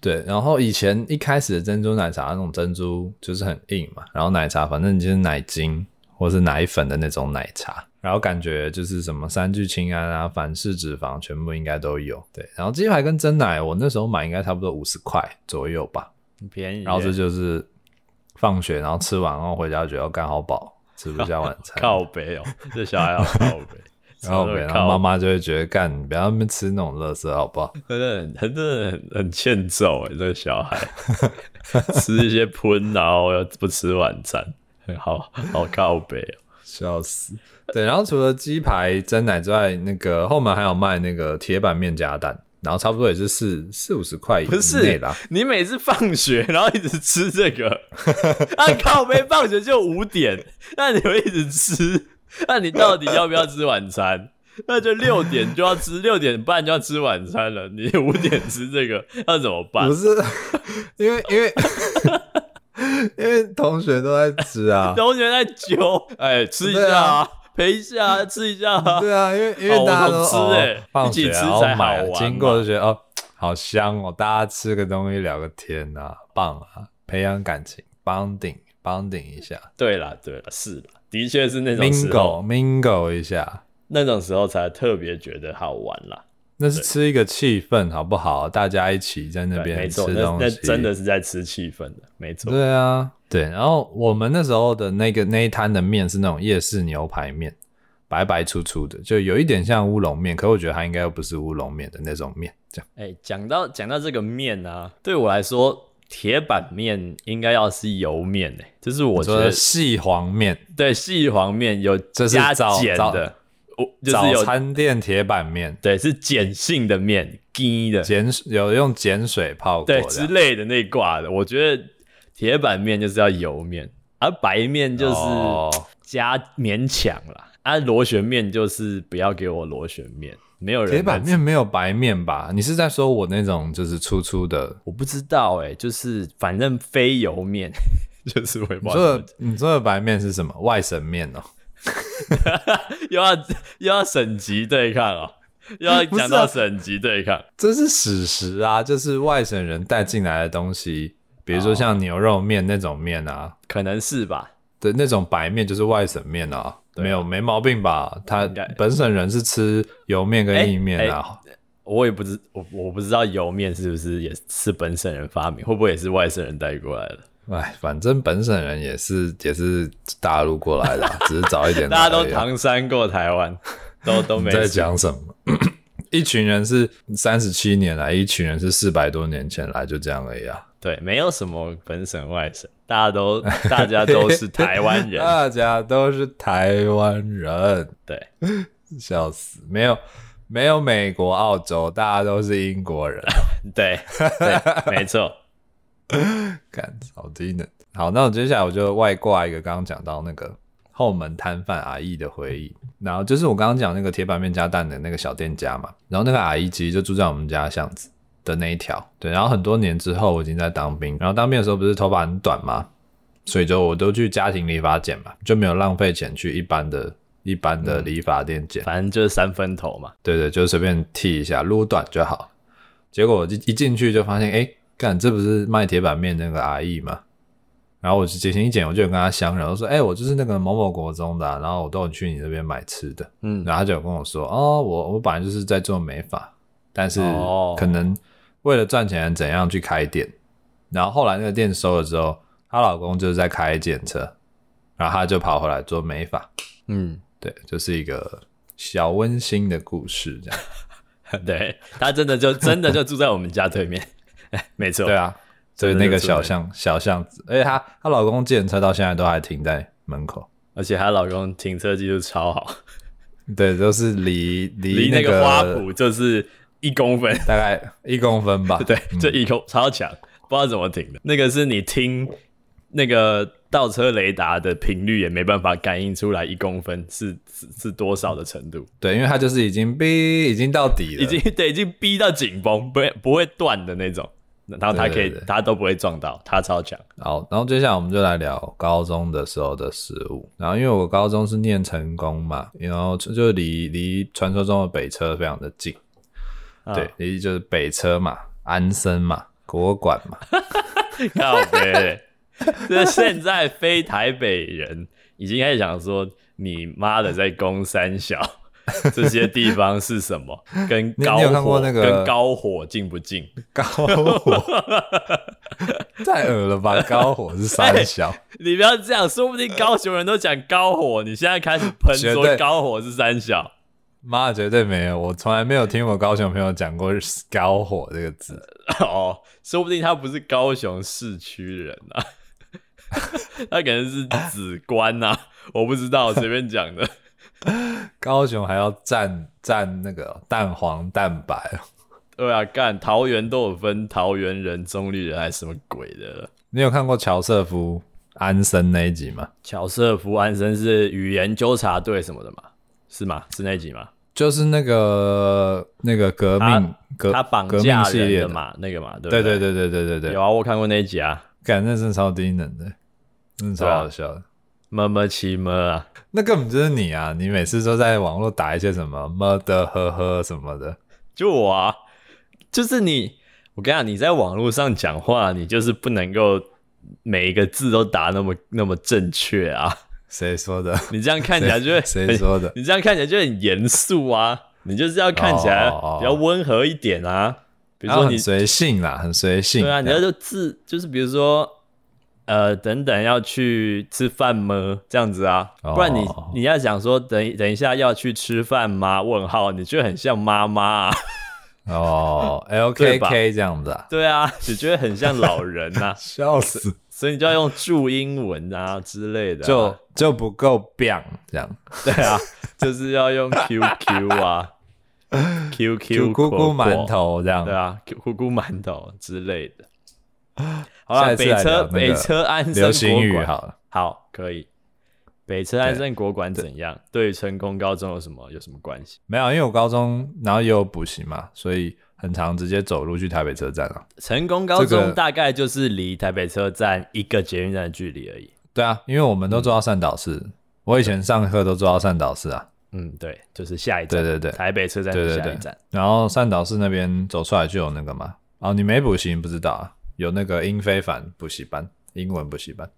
S1: 对，然后以前一开始的珍珠奶茶那种珍珠就是很硬嘛，然后奶茶反正就是奶精。或是奶粉的那种奶茶，然后感觉就是什么三聚氰胺啊、反式脂肪，全部应该都有。对，然后鸡排跟真奶，我那时候买应该差不多五十块左右吧，
S2: 很便宜。
S1: 然后这就是放学，然后吃完然后回家觉得要干好饱，吃不下晚餐。
S2: 靠北哦，这小孩要 靠北，
S1: 然后然后妈妈就会觉得干，不要那边吃那种垃圾好不好？
S2: 真的很真的很很欠揍哎，这个小孩 吃一些喷，然后又不吃晚餐。好好靠北哦，
S1: 笑死！对，然后除了鸡排、蒸奶之外，那个后门还有卖那个铁板面加蛋，然后差不多也是四四五十块以内啦。
S2: 你每次放学然后一直吃这个，那、啊、靠北放学就五点，那你会一直吃？那你到底要不要吃晚餐？那就六点就要吃，六点半就要吃晚餐了。你五点吃这个，那怎么办？
S1: 不是，因为因为。因为同学都在吃啊，
S2: 同学在揪，哎、欸，吃一下啊，陪一下，吃一下啊。
S1: 对啊，因为因为大家都、
S2: 哦、吃哎、欸，
S1: 放学然后买，经过就觉得哦，好香哦，大家吃个东西聊个天啊，棒啊，培养感情，bonding bonding 一下。
S2: 对啦对啦，是啦，的确是那种时候
S1: mingle mingle 一下，
S2: 那种时候才特别觉得好玩啦。
S1: 那是吃一个气氛，好不好？大家一起在那边吃东西，
S2: 那，那真的是在吃气氛的，没错。
S1: 对啊，对。然后我们那时候的那个那一摊的面是那种夜市牛排面，白白粗粗的，就有一点像乌龙面，可我觉得它应该又不是乌龙面的那种面。这样，
S2: 哎、欸，讲到讲到这个面啊，对我来说，铁板面应该要是油面诶、欸，就是我觉得
S1: 细黄面，
S2: 对，细黄面有加碱的。
S1: 我就是有早餐店铁板面，
S2: 对，是碱性的面，碱的
S1: 碱有用碱水泡过，
S2: 对之类的那挂的。我觉得铁板面就是要油面，而白面就是加勉强啦。啊、螺旋面就是不要给我螺旋面，没有人。铁
S1: 板面没有白面吧？你是在说我那种就是粗粗的？
S2: 我不知道哎、欸，就是反正非油面，就是会。
S1: 你说的你说的白面是什么？外省面哦。
S2: 又要又要省级对抗哦，又要讲到省级对抗，
S1: 啊，这是史实啊！就是外省人带进来的东西，比如说像牛肉面那种面啊，
S2: 可能是吧？
S1: 对，那种白面就是外省面啊，啊，没有没毛病吧？他本省人是吃油面跟意面啊。
S2: 我也不知我我不知道油面是不是也是本省人发明，会不会也是外省人带过来的？
S1: 哎，反正本省人也是也是大陆过来的，只是早一点。
S2: 大家都唐山过台湾，都都没
S1: 在讲什么。一群人是三十七年来，一群人是四百多年前来，就这样而已啊。
S2: 对，没有什么本省外省，大家都大家都是 台湾人，
S1: 大家都是台湾人。
S2: 对，
S1: 笑死，没有没有美国、澳洲，大家都是英国人。
S2: 对，对，没错。
S1: 干好低能。好，那我接下来我就外挂一个刚刚讲到那个后门摊贩阿姨的回忆，然后就是我刚刚讲那个铁板面加蛋的那个小店家嘛，然后那个阿姨其实就住在我们家巷子的那一条，对，然后很多年之后我已经在当兵，然后当兵的时候不是头发很短嘛，所以就我都去家庭理发剪嘛，就没有浪费钱去一般的一般的理发店剪，
S2: 反正就是三分头嘛，
S1: 对对，就随便剃一下，撸短就好。结果我一一进去就发现，哎。干，这不是卖铁板面那个阿姨吗？然后我就剪型一剪，我就有跟她相认，我说：“哎、欸，我就是那个某某国中的、啊，然后我都有去你那边买吃的。”嗯，然后他就有跟我说：“哦，我我本来就是在做美发，但是可能为了赚钱怎样去开店，然后后来那个店收了之后，她老公就是在开检车，然后她就跑回来做美发。
S2: 嗯，
S1: 对，就是一个小温馨的故事，这样。
S2: 对，她真的就 真的就住在我们家对面，没错。
S1: 对啊，所以那个小巷小巷子，而且她她老公检车到现在都还停在门口，
S2: 而且她老公停车技术超好。
S1: 对，都是离离
S2: 那个花圃就是一公分，
S1: 大概一公分吧。
S2: 对，这一公超强，不知道怎么停的。那个是你听那个倒车雷达的频率也没办法感应出来一公分是是是多少的程度。
S1: 对，因为它就是已经逼已经到底了，
S2: 已经对已经逼到紧绷，不会不会断的那种。然后他可以，他都不会撞到，他超强。
S1: 好，然后接下来我们就来聊高中的时候的食物。然后因为我高中是念成功嘛，然后就离离传说中的北车非常的近。啊、对，也就是北车嘛，安森嘛，国馆嘛。
S2: 靠北，这 现在非台北人已经开始想说，你妈的在攻三小。这些地方是什么？跟高火那个跟高火近不近？
S1: 高火太恶了吧！高火是三小，欸，
S2: 你不要这样，说不定高雄人都讲高火，你现在开始喷说高火是三小，
S1: 妈绝对没有，我从来没有听过高雄朋友讲过高火这个字
S2: 哦，说不定他不是高雄市区人啊，他可能是子官呐，我不知道，随便讲的。
S1: 高雄还要蘸蘸那个蛋黄蛋白，
S2: 对啊，干桃园都有分桃园人、中立人还是什么鬼的？
S1: 你有看过乔瑟夫安森那一集吗？
S2: 乔瑟夫安森是语言纠察队什么的吗？是吗？是那集吗？
S1: 就是那个那个革命革
S2: 他绑架系列嘛，那个嘛，对对
S1: 对对？对对对,對
S2: 有啊，我看过那一集啊，
S1: 感那真超低能的，真的超好笑的，
S2: 么么七么啊，
S1: 那根本就是你啊，你每次都在网络打一些什么么的呵呵什么的，
S2: 就我啊，就是你，我跟你讲，你在网络上讲话，你就是不能够每一个字都打那么那么正确啊。
S1: 谁说的？
S2: 你这样看起来就会
S1: 谁说的？
S2: 你这样看起来就很严肃啊！你就是要看起来比较温和一点啊。比如说你
S1: 随性啦，很随性。
S2: 对啊，你要就自就是比如说。呃，等等，要去吃饭吗？这样子啊，不然你、oh. 你要想说等等一下要去吃饭吗？问号，你觉得很像妈妈啊？
S1: 哦、oh,，LKK 这样子啊？
S2: 对啊，你觉得很像老人啊？
S1: 笑死！
S2: 所以你就要用注英文啊之类的、啊，
S1: 就就不够 biang 这样。
S2: 对啊，就是要用 QQ 啊，QQ
S1: 姑姑馒头这样。
S2: 对啊，姑姑馒头之类的。好了，北车北车安生国馆好了，好可以。北车安生国馆怎样？对成功高中有什么有什么关系？
S1: 没有，因为我高中然后也有补习嘛，所以很常直接走路去台北车站啊。
S2: 成功高中大概就是离台北车站一个捷运站的距离而已。
S1: 对啊，因为我们都坐到善导寺，嗯、我以前上课都坐到善导寺啊。
S2: 嗯，对，就是下一站。对对对，台北车站是下一站。对对对，
S1: 然后善导寺那边走出来就有那个嘛。哦，你没补习，不知道啊。有那个英非凡补习班，英文补习班，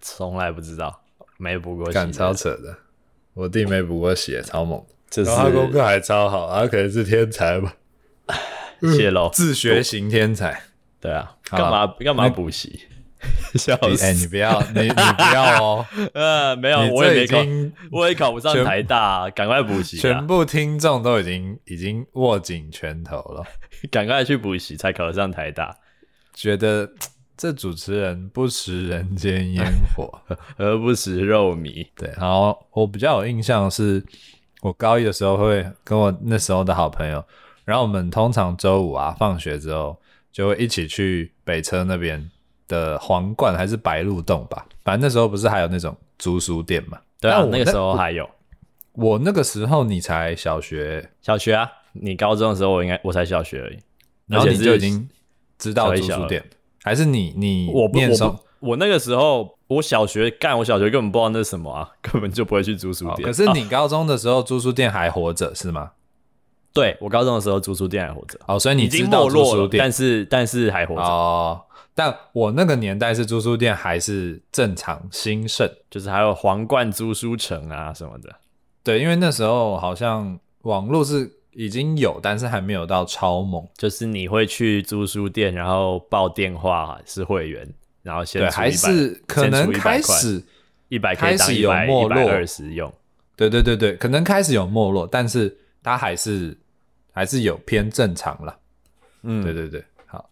S2: 从来不知道，没补过习，
S1: 干超扯的。我弟没补过习，超猛，
S2: 这是
S1: 他功课还超好，他可能是天才吧？
S2: 谢喽，
S1: 自学型天才。
S2: 对啊，干嘛干嘛补习？笑死！
S1: 哎，你不要，你你不要哦。
S2: 呃，没有，我也没考，我也考不上台大，赶快补习。
S1: 全部听众都已经已经握紧拳头了，
S2: 赶快去补习才考得上台大。
S1: 觉得这主持人不食人间烟火，
S2: 而不食肉糜。
S1: 对，然后我比较有印象是，我高一的时候会跟我那时候的好朋友，然后我们通常周五啊放学之后就会一起去北车那边的皇冠还是白鹿洞吧，反正那时候不是还有那种租书店嘛？
S2: 对啊，那个时候还有。
S1: 我那个时候你才小学，
S2: 小学啊？你高中的时候我应该我才小学而已，
S1: 然后你就已经。知道租书店，还是你你
S2: 我不我不我那个时候我小学干，我小学根本不知道那是什么啊，根本就不会去租书店。
S1: 可是你高中的时候租书店还活着是吗？
S2: 对，我高中的时候租书店还活着。
S1: 哦，所以你知道租书店，
S2: 但是但是还活着
S1: 哦。但我那个年代是租书店还是正常兴盛，
S2: 就是还有皇冠租书城啊什么的。
S1: 对，因为那时候好像网络是已经有，但是还没有到超猛。
S2: 就是你会去租书店，然后报电话是会员，然后先
S1: 对，还是可能开始
S2: 一百
S1: 开始有没落，
S2: 二十用。
S1: 对对对对，可能开始有没落，但是它还是还是有偏正常了。嗯，对对对，好。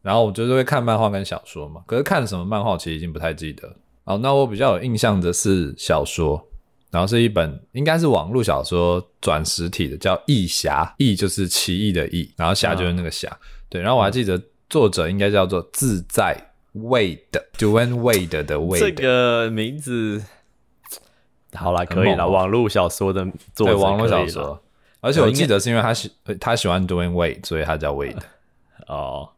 S1: 然后我就是会看漫画跟小说嘛，可是看什么漫画其实已经不太记得。哦，那我比较有印象的是小说，然后是一本应该是网络小说转实体的，叫《异侠》，异就是奇异的异，然后侠就是那个侠。嗯、对，然后我还记得作者应该叫做自在 Wade，Dwayne Wade 的 Wade。
S2: 这个名字。好了，可以了。网络小说的作者，对，网络小说，
S1: 而且我记得是因为他喜他喜欢 Dwayne Wade，所以他叫 Wade。
S2: 哦，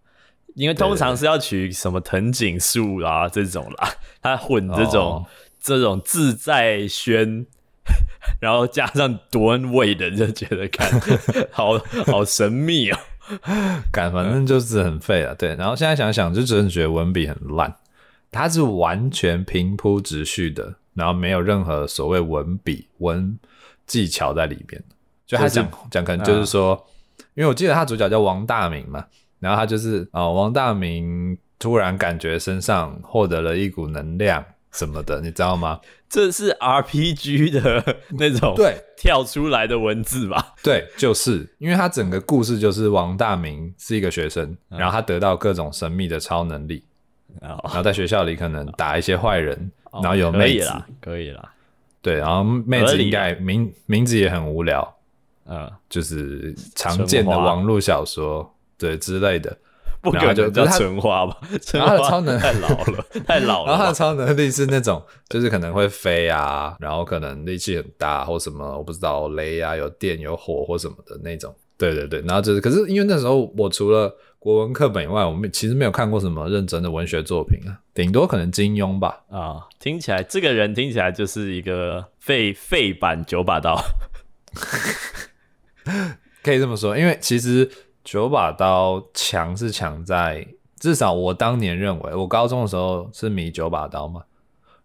S2: 因为通常是要取什么藤井树啦这种啦，他混这种、哦、这种自在轩，然后加上 Dwayne Wade，就觉得看 好好神秘哦，
S1: 感反正就是很废了。对，然后现在想想，就真的觉得文笔很烂，他是完全平铺直叙的。然后没有任何所谓文笔、文技巧在里边，就他讲讲可能就是说，嗯、因为我记得他主角叫王大明嘛，然后他就是啊、哦，王大明突然感觉身上获得了一股能量什么的，你知道吗？
S2: 这是 RPG 的那种对。跳出来的文字吧？
S1: 对，就是。因为他整个故事就是王大明是一个学生，嗯、然后他得到各种神秘的超能力，嗯、然后在学校里可能打一些坏人。然后有妹子，
S2: 哦、可以啦，
S1: 对，然后妹子应该名名字也很无聊，嗯，就是常见的网络小说，对之类的，
S2: 不可能叫春花吧？
S1: 然后他的超能
S2: 太老了，太老了。
S1: 然后他的超能力是那种，就是可能会飞啊，然后可能力气很大或什么，我不知道雷啊，有电有火或什么的那种。对对对，然后就是，可是因为那时候我除了国文课本以外，我们其实没有看过什么认真的文学作品啊，顶多可能金庸吧。
S2: 啊、哦，听起来这个人听起来就是一个废废版九把刀，
S1: 可以这么说。因为其实九把刀强是强在，至少我当年认为，我高中的时候是迷九把刀嘛。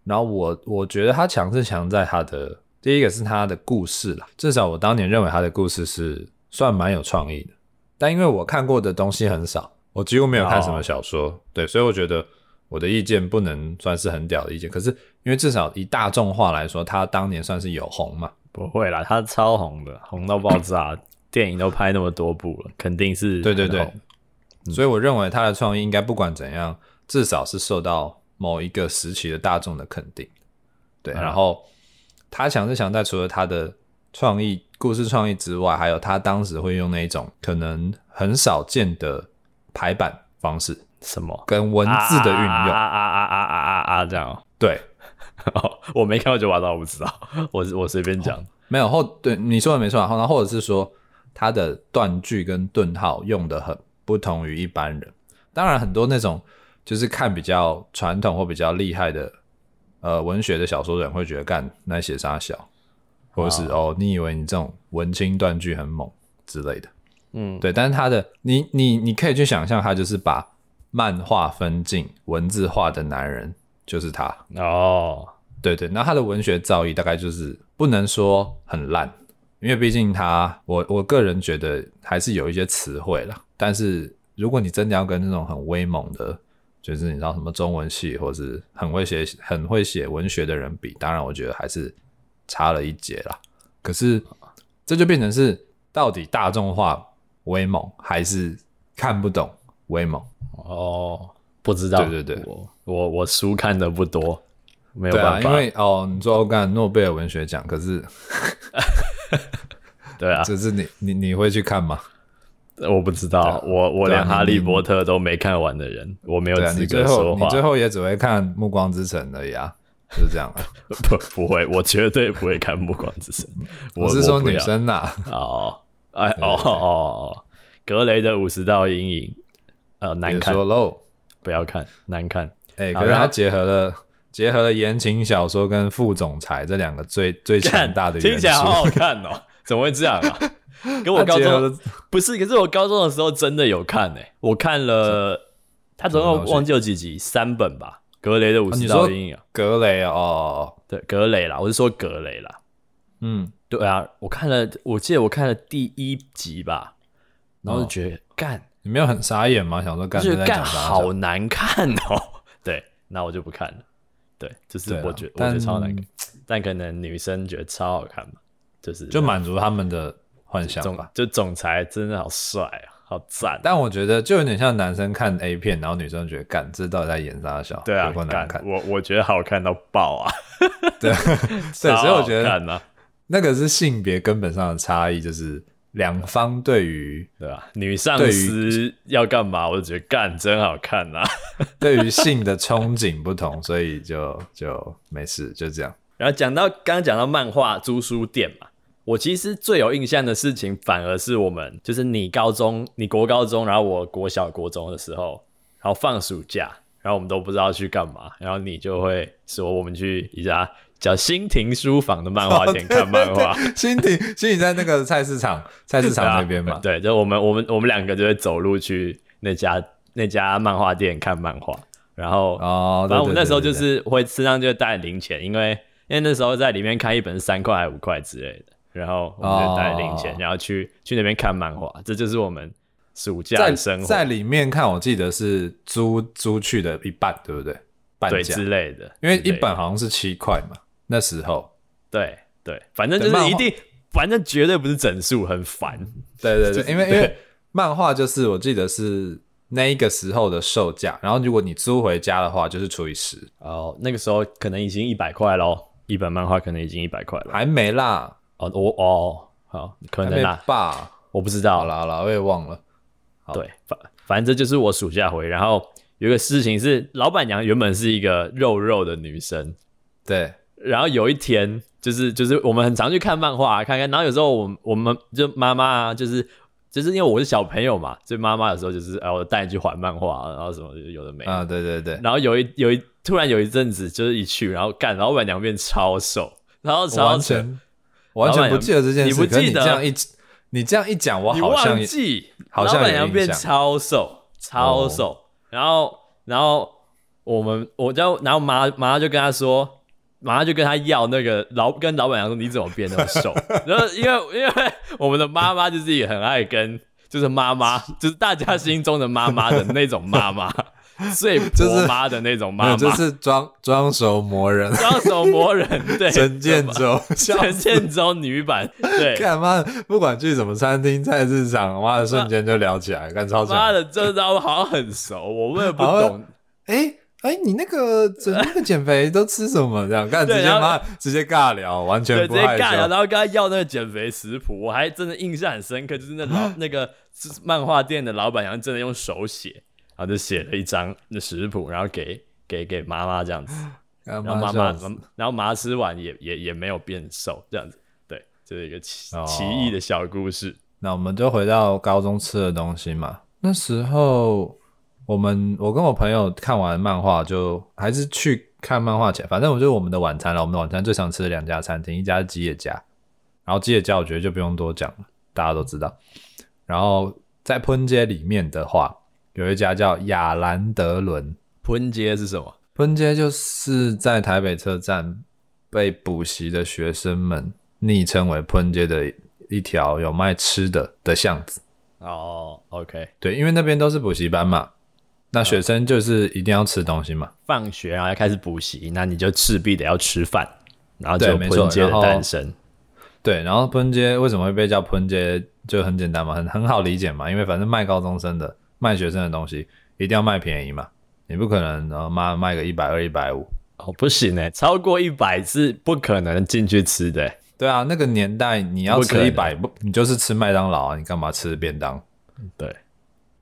S1: 然后我我觉得他强是强在他的第一个是他的故事啦，至少我当年认为他的故事是算蛮有创意的。但因为我看过的东西很少，我几乎没有看什么小说对，所以我觉得我的意见不能算是很屌的意见。可是因为至少以大众化来说，他当年算是有红嘛？
S2: 不会啦，他超红的，红到爆炸，电影都拍那么多部了，肯定是
S1: 对对对。嗯、所以我认为他的创意应该不管怎样，至少是受到某一个时期的大众的肯定。对，嗯、然后他强是强在除了他的创意。故事创意之外，还有他当时会用那种可能很少见的排版方式，
S2: 什么
S1: 跟文字的运用
S2: 啊啊啊啊啊啊啊这样。
S1: 对，
S2: 我没看过九把刀，我不知道。我我随便讲，
S1: 没有后对你说的没错。然后或者是说他的断句跟顿号用的很不同于一般人。当然，很多那种就是看比较传统或比较厉害的呃文学的小说的人会觉得干那写啥小。或是哦，你以为你这种文青断句很猛之类的，嗯，对。但是他的，你你你可以去想象，他就是把漫画分镜文字化的男人，就是他哦。对对，那他的文学造诣大概就是不能说很烂，因为毕竟他，我我个人觉得还是有一些词汇啦。但是如果你真的要跟那种很威猛的，就是你知道什么中文系或是很会写很会写文学的人比，当然我觉得还是。差了一截啦，可是这就变成是到底大众化威猛还是看不懂威猛
S2: 哦？不知道，
S1: 对对对，
S2: 我我我书看的不多，没有办法，
S1: 啊、因为哦，你说我干诺贝尔文学奖，可是
S2: 对啊，
S1: 就是你你你会去看吗？
S2: 我不知道，啊、我我连哈利波特都没看完的人，我没有资格说话，
S1: 你最后也只会看暮光之城而已啊。就是这样啊，
S2: 不不会，我绝对不会看《暮光之城》。
S1: 我是说女生呐。
S2: 哦，哎，哦哦哦，格雷的五十道阴影，呃，难看。不要看，难看。
S1: 哎，可是他结合了结合了言情小说跟副总裁这两个最 最强大的元素，
S2: 听起来好好看哦。怎么会这样啊？跟我高中不是，可是我高中的时候真的有看诶，我看了，他总共忘记有几集，三本吧。格雷的五十道阴影啊，
S1: 格雷哦，
S2: 对，格雷啦，我是说格雷啦，
S1: 嗯，
S2: 对啊，我看了，我记得我看了第一集吧，然后就觉得干、哦，
S1: 你没有很傻眼吗？想说干，
S2: 就是干好难看哦。对，那我就不看了。对，就是我觉得我觉得超难看，但可能女生觉得超好看嘛，就是
S1: 就满足他们的幻想吧。
S2: 就总裁真的好帅啊，好赞。
S1: 但我觉得就有点像男生看 A 片，然后女生觉得干，这到底在演啥小？
S2: 对啊，难看。我我觉得好看到爆啊。
S1: 对，对，所以我觉得。那个是性别根本上的差异，就是两方对于
S2: 对吧？女上司要干嘛，我就觉得干真好看呐、啊。
S1: 对于性的憧憬不同，所以就就没事，就这样。
S2: 然后讲到刚刚讲到漫画租书店嘛，我其实最有印象的事情，反而是我们就是你高中、你国高中，然后我国小、国中的时候，然后放暑假，然后我们都不知道去干嘛，然后你就会说我们去一家。叫新亭书房的漫画店看漫画，
S1: 新亭新亭在那个菜市场 菜市场那边嘛？
S2: 对，就我们我们我们两个就会走路去那家那家漫画店看漫画，然后哦，然后我们那时候就是会身上就带零钱，因为因为那时候在里面看一本是三块还是五块之类的，然后我们就带零钱，然后去去那边看漫画，这就是我们暑假的生活。
S1: 在里面看，我记得是租租去的一半，对不对？半价
S2: 对之类的，
S1: 因为一本好像是七块嘛。那时候，
S2: 对对，反正就是一定，反正绝对不是整数，很
S1: 烦。对对对，因为因为漫画就是我记得是那一个时候的售价，然后如果你租回家的话，就是除以十。
S2: 哦，那个时候可能已经一百块喽，一本漫画可能已经一百块了。
S1: 还没啦，
S2: 哦我哦，好，可能啦
S1: 吧，
S2: 我不知道，
S1: 好啦好啦，我也忘了。
S2: 对，反反正这就是我暑假回，然后有一个事情是，老板娘原本是一个肉肉的女生，
S1: 对。
S2: 然后有一天，就是就是我们很常去看漫画啊，看看。然后有时候我们我们就妈妈啊，就是就是因为我是小朋友嘛，所以妈妈有时候就是哎，我带你去还漫画，然后什么就有的没
S1: 啊，对对对。
S2: 然后有一有一突然有一阵子，就是一去，然后干老板娘变超瘦，然后超
S1: 完全完全不记得这件事，
S2: 你不记得？
S1: 你这样一你这样一讲，我好像
S2: 忘记，
S1: 好像
S2: 老板娘变超瘦，超瘦。哦、然后然后我们我就然后妈妈就跟他说。马上就跟他要那个老跟老板娘说，你怎么变那么瘦？然后因为因为我们的妈妈就是也很爱跟就是妈妈就是大家心中的妈妈的那种妈妈，最婆妈的那种妈妈，
S1: 就是装装熟魔人，
S2: 装熟魔人，对，
S1: 陈建州，
S2: 陈建州女版，对，
S1: 干嘛？不管去什么餐厅菜市场，妈的瞬间就聊起来，干超
S2: 妈的，这招好像很熟，我们也不懂，
S1: 哎。哎、欸，你那个整那个减肥都吃什么？这样 干直接妈直接尬聊，完全不害羞。
S2: 直接尬聊，然后跟他要那个减肥食谱，我还真的印象很深刻，就是那老那个漫画店的老板娘真的用手写，然后就写了一张那食谱，然后给给给妈妈这样子，然后妈妈然后妈吃完也也也没有变瘦，这样子，对，这是一个奇奇异的小故事。
S1: 那我们就回到高中吃的东西嘛，那时候。我们我跟我朋友看完漫画，就还是去看漫画前，反正我就是我们的晚餐了。我们的晚餐最常吃的两家餐厅，一家是吉野家，然后吉野家我觉得就不用多讲了，大家都知道。然后在喷街里面的话，有一家叫亚兰德伦。
S2: 喷街是什么？
S1: 喷街就是在台北车站被补习的学生们昵称为喷街的一条有卖吃的的巷子。
S2: 哦，OK，
S1: 对，因为那边都是补习班嘛。那学生就是一定要吃东西嘛？
S2: 放学然后要开始补习，那你就势必得要吃饭，然后就喷街的诞生。
S1: 对，然后喷街为什么会被叫喷街？就很简单嘛，很很好理解嘛，因为反正卖高中生的、卖学生的东西，一定要卖便宜嘛，你不可能然后卖卖个一百二、一百五
S2: 哦，不行诶，超过一百是不可能进去吃的。
S1: 对啊，那个年代你要吃一百不，你就是吃麦当劳啊，你干嘛吃便当？
S2: 对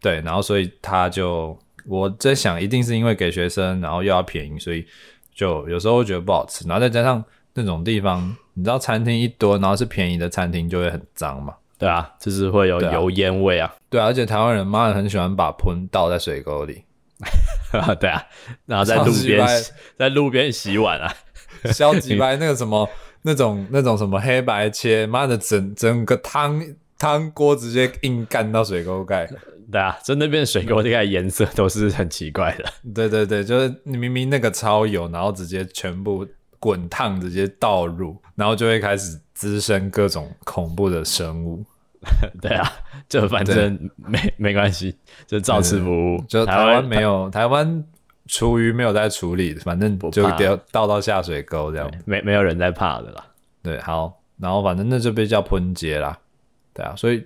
S1: 对，然后所以他就。我在想，一定是因为给学生，然后又要便宜，所以就有时候会觉得不好吃。然后再加上那种地方，你知道，餐厅一多，然后是便宜的餐厅，就会很脏嘛。
S2: 对啊，就是会有油烟味啊。
S1: 对啊，而且台湾人妈的很喜欢把喷倒在水沟里。
S2: 对啊，然后在路边在路边洗碗啊，
S1: 消极白那个什么那种那种什么黑白切，妈的整整个汤汤锅直接硬干到水沟盖。
S2: 对啊，就那边水沟这个颜色都是很奇怪的。
S1: 对对对，就是你明明那个超油，然后直接全部滚烫，直接倒入，然后就会开始滋生各种恐怖的生物。
S2: 对啊，就反正没没关系，就照吃不误。
S1: 就台湾没有台湾厨余没有在处理，反正就掉倒到下水沟这样，
S2: 没没有人在怕的啦。
S1: 对，好，然后反正那就被叫喷街啦。对啊，所以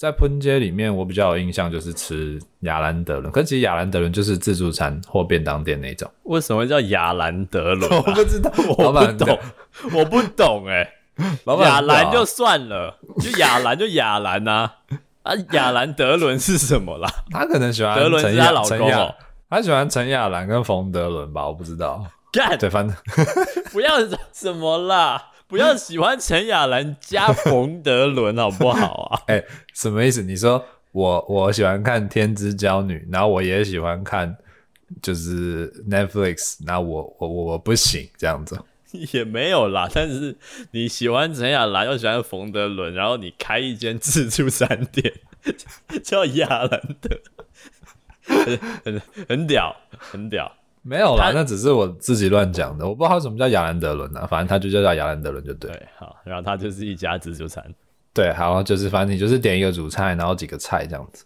S1: 在喷街里面，我比较有印象就是吃亚兰德伦，可是其实亚兰德伦就是自助餐或便当店那种。
S2: 为什么叫亚兰德伦、啊？
S1: 我不知道，
S2: 我不懂，我不懂哎、欸。亚兰就算了，就亚兰就亚兰呐，啊，亚兰德伦是什么啦？
S1: 他可能喜欢
S2: 德伦是他老公哦，
S1: 他喜欢陈亚兰跟冯德伦吧？我不知道。
S2: 干，
S1: 对，反正
S2: 不要什么啦，不要喜欢陈雅兰加冯德伦好不好啊？
S1: 哎、欸，什么意思？你说我我喜欢看《天之娇女》，然后我也喜欢看就是 Netflix，那我我我不行这样子。
S2: 也没有啦，但是你喜欢陈雅兰，又喜欢冯德伦，然后你开一间自助餐店 叫雅兰德，很很很屌，很屌。
S1: 没有啦，那只是我自己乱讲的，我不知道他什么叫亚兰德伦啊，反正他就叫叫亚兰德伦就对。
S2: 对，好，然后他就是一家自助餐。
S1: 对，好，就是反正你就是点一个主菜，然后几个菜这样子。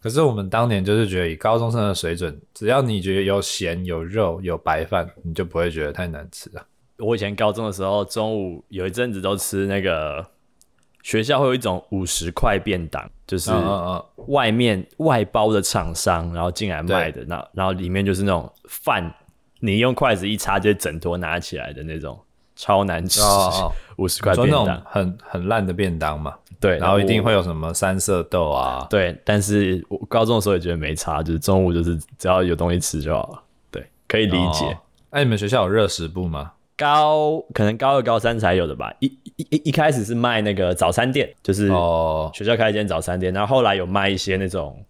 S1: 可是我们当年就是觉得以高中生的水准，只要你觉得有咸、有肉、有白饭，你就不会觉得太难吃啊。
S2: 我以前高中的时候，中午有一阵子都吃那个学校会有一种五十块便当，就是外面外包的厂商然后进来卖的，那然后里面就是那种饭，你用筷子一插就整坨拿起来的那种，超难吃，五十块便当，
S1: 很很烂的便当嘛。
S2: 对，
S1: 然后一定会有什么三色豆啊。
S2: 对，但是我高中的时候也觉得没差，就是中午就是只要有东西吃就好了。对，可以理解。
S1: 哎，你们学校有热食部吗？
S2: 高可能高二高三才有的吧，一一一一开始是卖那个早餐店，就是学校开一间早餐店，然后后来有卖一些那种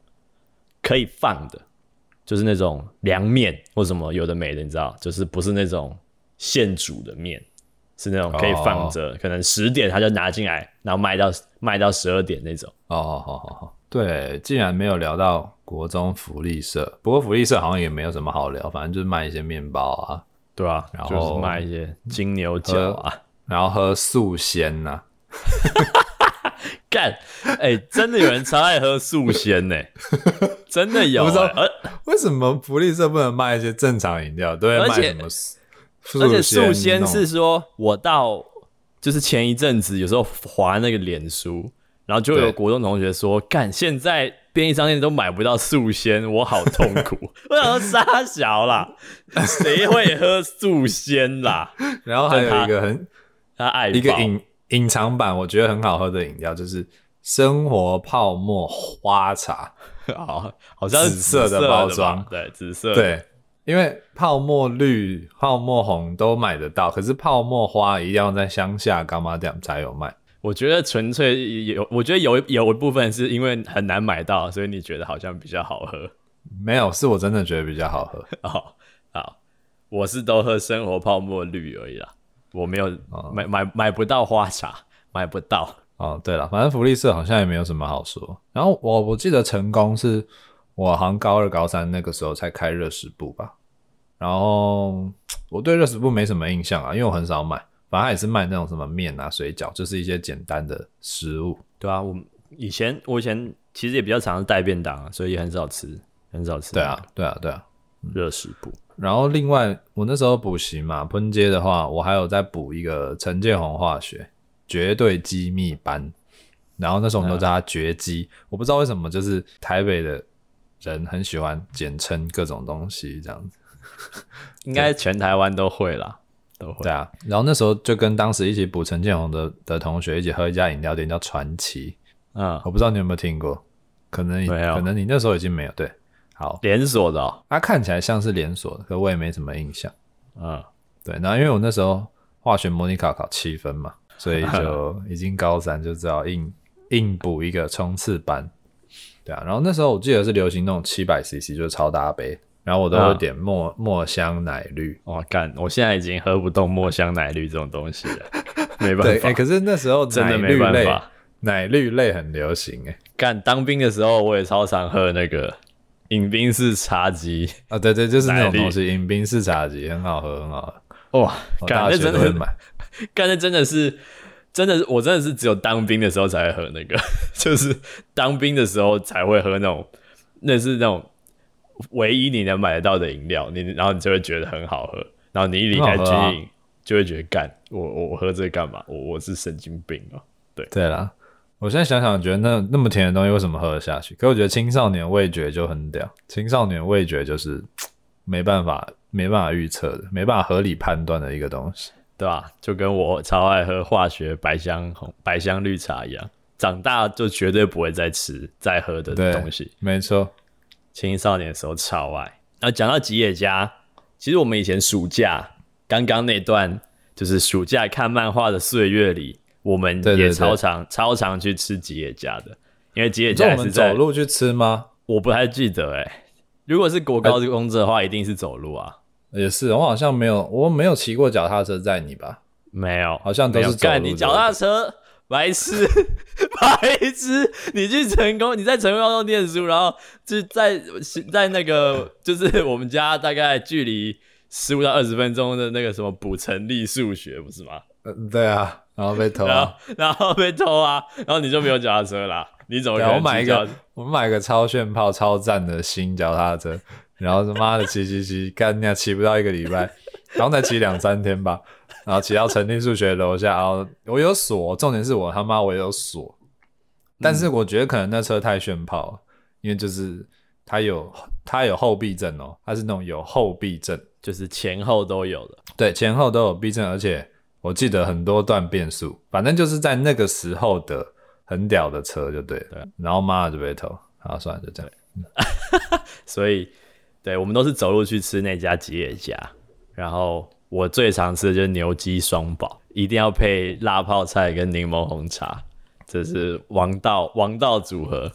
S2: 可以放的，就是那种凉面或什么有的没的，你知道，就是不是那种现煮的面，是那种可以放着，可能十点他就拿进来，然后卖到卖到十二点那种。
S1: 哦，好好好好，对，竟然没有聊到国中福利社，不过福利社好像也没有什么好聊，反正就是卖一些面包啊。
S2: 对啊，然后就是卖一些金牛角啊，
S1: 然后喝素鲜呐、啊。
S2: 干，哎、欸，真的有人超爱喝素鲜呢、欸，真的有、欸。不知道
S1: 为什么福利社不能卖一些正常饮料，都会卖什么素
S2: 而且素鲜是说，我到就是前一阵子有时候滑那个脸书，然后就有国中同学说，干现在。便利商店都买不到素鲜，我好痛苦。我想说杀小啦，谁会喝素鲜啦？
S1: 然后还有一个很
S2: 他爱
S1: 一个隐隐藏版，我觉得很好喝的饮料，就是生活泡沫花茶。
S2: 好，好像是
S1: 紫色的包装，
S2: 对，紫色。
S1: 对，因为泡沫绿、泡沫红都买得到，可是泡沫花一定要在乡下干妈店才有卖。
S2: 我觉得纯粹有，我觉得有有一部分是因为很难买到，所以你觉得好像比较好喝。
S1: 没有，是我真的觉得比较好喝。
S2: 哦，好，我是都喝生活泡沫绿而已啦，我没有买买买不到花茶，买不到。
S1: 哦，对了，反正福利社好像也没有什么好说。然后我我记得成功是我好像高二高三那个时候才开热食部吧。然后我对热食部没什么印象啊，因为我很少买。反正也是卖那种什么面啊、水饺，就是一些简单的食物。
S2: 对啊，我以前我以前其实也比较常带便当，所以也很少吃，很少吃。
S1: 对啊，对啊，对啊，
S2: 热食补。
S1: 然后另外我那时候补习嘛，喷街的话，我还有在补一个陈建宏化学绝对机密班。然后那时候我们都叫它绝机，啊、我不知道为什么，就是台北的人很喜欢简称各种东西这样子。
S2: 应该全台湾都会啦。
S1: 对啊，然后那时候就跟当时一起补陈建宏的的同学一起喝一家饮料店叫传奇，嗯，我不知道你有没有听过，可能可能你那时候已经没有。对，好，
S2: 连锁的，哦，
S1: 它看起来像是连锁的，可我也没什么印象。
S2: 嗯，
S1: 对，然后因为我那时候化学模拟考考七分嘛，所以 就已经高三就知道硬硬补一个冲刺班。对啊，然后那时候我记得是流行那种七百 CC，就是超大杯。然后我都会点墨、啊、墨香奶绿，
S2: 哇干！我现在已经喝不动墨香奶绿这种东西了，没办法。
S1: 哎、欸，可是那时候
S2: 真的没办法，
S1: 奶绿类很流行哎。
S2: 干当兵的时候，我也超常喝那个饮冰式茶几
S1: 啊，对对，就是那种东西，饮冰式茶几很好喝，很好喝。
S2: 哇，干那真的很买，干，那真的是，真的是，我真的是只有当兵的时候才会喝那个，就是当兵的时候才会喝那种，那是那种唯一你能买得到的饮料，你然后你就会觉得很好喝，然后你一离开军营就会觉得干，我我我喝这个干嘛？我我是神经病啊！对
S1: 对啦，我现在想想，觉得那那么甜的东西为什么喝得下去？可我觉得青少年味觉就很屌，青少年味觉就是 没办法没办法预测的，没办法合理判断的一个东西。
S2: 对吧？就跟我超爱喝化学百香红、百香绿茶一样，长大就绝对不会再吃、再喝的东西。
S1: 没错，
S2: 青少年的时候超爱。然后讲到吉野家，其实我们以前暑假刚刚那段，就是暑假看漫画的岁月里，我们也超常、超常去吃吉野家的。因为吉野家是
S1: 走路去吃吗？
S2: 我不太记得哎、欸。如果是国高工资的话，一定是走路啊。
S1: 也是，我好像没有，我没有骑过脚踏车载你吧？
S2: 没有，
S1: 好像都是走路。
S2: 你脚踏车，白痴，白痴！你去成功，你在成功高中念书，然后就在在那个，就是我们家大概距离十五到二十分钟的那个什么补成立数学，不是吗？
S1: 嗯，对啊，然后被偷
S2: 啊，然后被偷啊，然后你就没有脚踏车啦。你怎么可能？
S1: 我买一个，我买一个超炫炮、超赞的新脚踏车。然后他妈的骑骑骑，干你娘骑不到一个礼拜，然后再骑两三天吧，然后骑到成立数学楼下，然后我有锁，重点是我他妈我有锁，但是我觉得可能那车太炫炮，因为就是它有它有后避震哦，它是那种有后避震，
S2: 就是前后都有的，
S1: 对，前后都有避震，而且我记得很多段变速，反正就是在那个时候的很屌的车就对了，对，然后妈的就被偷，好算了就这样，
S2: 所以。对，我们都是走路去吃那家吉野家，然后我最常吃的就是牛鸡双宝，一定要配辣泡菜跟柠檬红茶，这是王道王道组合，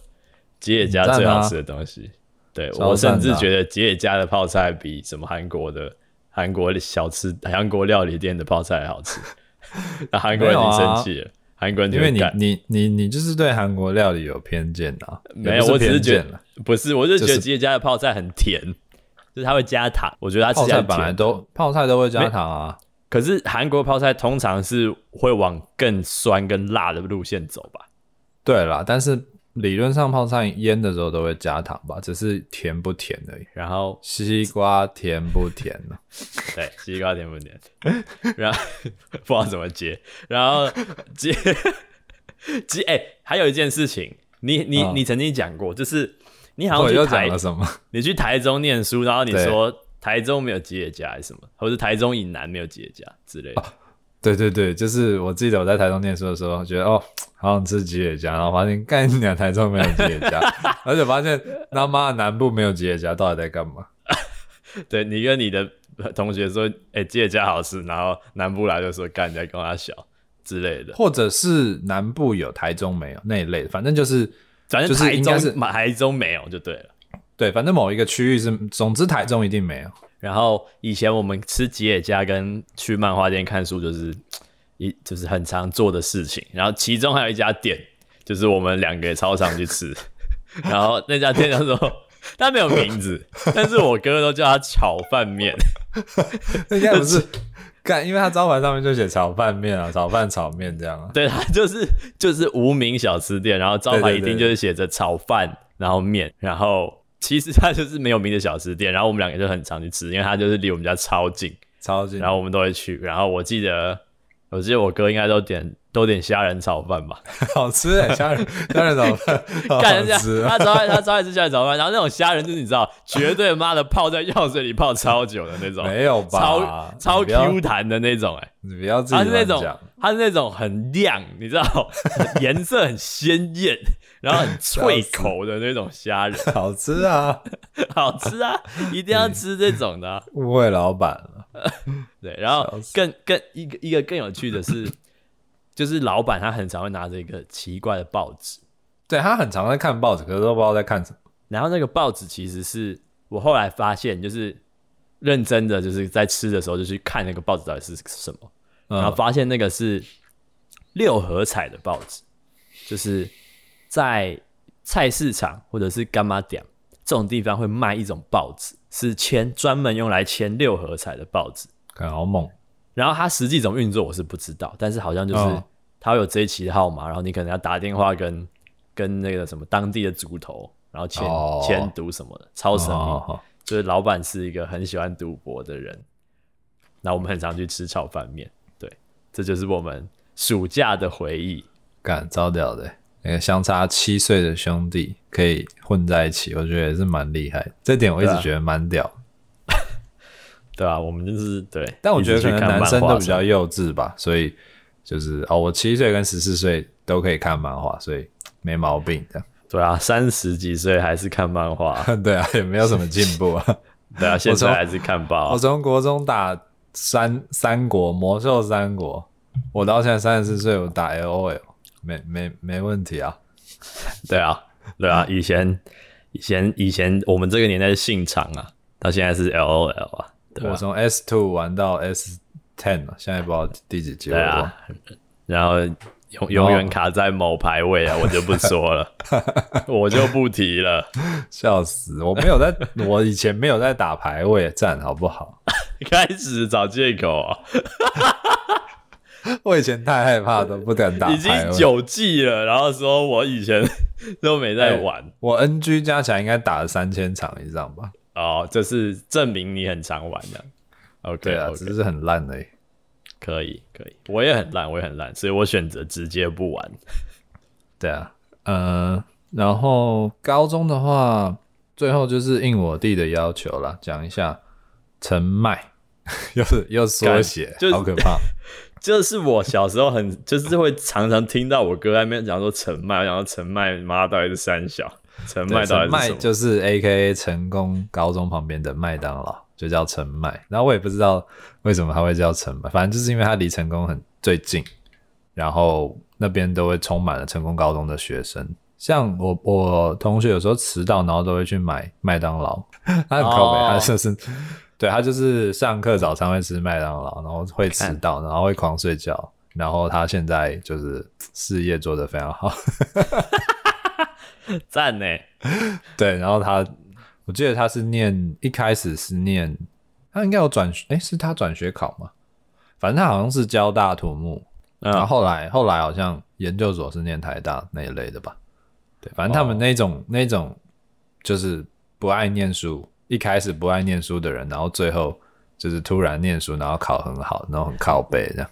S2: 吉野家最好吃的东西。对，我甚至觉得吉野家的泡菜比什么韩国的韩国小吃、韩国料理店的泡菜还好吃。那韩国人挺生气的，韩国人
S1: 因为你你你你就是对韩国料理有偏见啊？
S2: 没有，我只是觉得。不是，我就觉得吉野家的泡菜很甜，就是、就是它会加糖。我觉得它吃起来
S1: 本来都泡菜都会加糖啊。
S2: 可是韩国泡菜通常是会往更酸跟辣的路线走吧？
S1: 对啦，但是理论上泡菜腌的时候都会加糖吧，只是甜不甜而已。
S2: 然后
S1: 西瓜甜不甜呢？
S2: 对，西瓜甜不甜？然后 不知道怎么接。然后接接哎，还有一件事情。你你你曾经讲过，就是你好像去台，
S1: 了什么？
S2: 你去台中念书，然后你说台中没有吉野家还是什么，或者台中以南没有吉野家之类的。
S1: 对对对，就是我记得我在台中念书的时候，觉得哦，好想吃吉野家，然后发现干你娘台中没有吉野家，而且发现他妈南部没有吉野家，到底在干嘛？
S2: 对，你跟你的同学说，哎，吉野家好吃，然后南部来就说干你在跟他小。之类的，
S1: 或者是南部有，台中没有那一类的，反正就是，
S2: 反正台中是台中没有就对了。
S1: 对，反正某一个区域是，总之台中一定没有。
S2: 然后以前我们吃吉野家跟去漫画店看书，就是一就是很常做的事情。然后其中还有一家店，就是我们两个也超常去吃。然后那家店叫做，他没有名字，但是我哥都叫他炒饭面。
S1: 那家不是。干，因为他招牌上面就写炒饭面啊，炒饭炒面这样啊。
S2: 对，他 就是就是无名小吃店，然后招牌一定就是写着炒饭，然后面，然后其实他就是没有名的小吃店。然后我们两个就很常去吃，因为他就是离我们家超近，超近。然后我们都会去。然后我记得，我记得我哥应该都点。多点虾仁炒饭吧，
S1: 好吃哎！虾仁虾仁炒饭，
S2: 干人家他超爱他超爱吃虾仁炒饭，然后那种虾仁就是你知道，绝对妈的泡在药水里泡超久的那种，
S1: 没有吧？
S2: 超超 Q 弹的那种哎，
S1: 你不要自己讲，
S2: 它是那种它是那种很亮，你知道，颜色很鲜艳，然后很脆口的那种虾仁，
S1: 好吃啊，
S2: 好吃啊，一定要吃这种的，啊。
S1: 误会老板了，
S2: 对，然后更更一个一个更有趣的是。就是老板他很常会拿着一个奇怪的报纸，
S1: 对，他很常在看报纸，可是都不知道在看什么。
S2: 然后那个报纸其实是我后来发现，就是认真的就是在吃的时候就去看那个报纸到底是什么，嗯、然后发现那个是六合彩的报纸，就是在菜市场或者是干妈店这种地方会卖一种报纸，是签专门用来签六合彩的报纸，
S1: 看好猛。
S2: 然后它实际怎么运作我是不知道，但是好像就是它会有这一期的号码，然后你可能要打电话跟跟那个什么当地的主头，然后签签赌什么的，超神秘。就是老板是一个很喜欢赌博的人，那我们很常去吃炒饭面，对，这就是我们暑假的回忆。
S1: 干，超屌的，那个相差七岁的兄弟可以混在一起，我觉得也是蛮厉害。这点我一直觉得蛮屌。
S2: 对啊，我们就是对，
S1: 但我觉得可能男生都比较幼稚吧，所以就是哦，我七岁跟十四岁都可以看漫画，所以没毛病的。
S2: 对啊，三十几岁还是看漫画，
S1: 对啊，也没有什么进步啊。
S2: 对啊，现在还是看报。
S1: 我从国中打三三国魔兽三国，我到现在三十四岁，我打 LOL，没没没问题啊。
S2: 对啊，对啊，以前以前以前我们这个年代是信长啊，到现在是 LOL 啊。
S1: 我从 S two 玩到 S ten 了，现在不知道第几级了。对啊，
S2: 然后。永永远卡在某排位啊，我就不说了，我就不提了，
S1: 笑死！我没有在，我以前没有在打排位战，好不好？
S2: 开始找借口啊！
S1: 我以前太害怕，都不敢打。
S2: 已经九季了，然后说我以前都没在玩，欸、
S1: 我 NG 加起来应该打了三千场以上吧？
S2: 哦，这是证明你很常玩的。OK
S1: 啊，只是很烂而已。
S2: 可以，可以，我也很烂，我也很烂，所以我选择直接不玩。
S1: 对啊，呃，然后高中的话，最后就是应我弟的要求啦，讲一下陈麦，又是又缩写，
S2: 就、
S1: 好可怕。
S2: 就是我小时候很，就是会常常听到我哥在那边讲说陈麦，然后陈麦妈到底是三小，陈麦到底是什么？
S1: 就是 A K A 成功高中旁边的麦当劳。就叫陈麦，然后我也不知道为什么他会叫陈麦，反正就是因为他离成功很最近，然后那边都会充满了成功高中的学生。像我我同学有时候迟到，然后都会去买麦当劳，他很靠北，他就是对他就是上课早餐会吃麦当劳，然后会迟到，然后会狂睡觉，然后他现在就是事业做得非常好，
S2: 赞呢，
S1: 对，然后他。我记得他是念一开始是念，他应该有转，哎，是他转学考吗？反正他好像是交大土木，嗯、然后后来后来好像研究所是念台大那一类的吧。对，反正他们那种、哦、那种就是不爱念书，一开始不爱念书的人，然后最后就是突然念书，然后考很好，然后很靠背这样。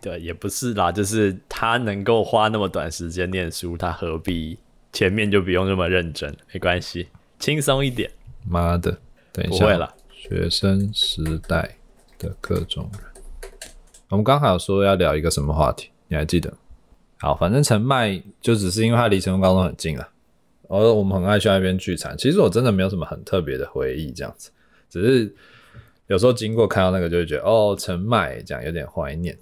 S2: 对，也不是啦，就是他能够花那么短时间念书，他何必前面就不用那么认真？没关系。轻松一点，
S1: 妈的，等一下，不会了。学生时代的各种人，我们刚好说要聊一个什么话题，你还记得？好，反正陈迈就只是因为他离成功高中很近啊，而我们很爱去那边聚餐。其实我真的没有什么很特别的回忆，这样子，只是有时候经过看到那个，就会觉得哦，陈迈这样有点怀念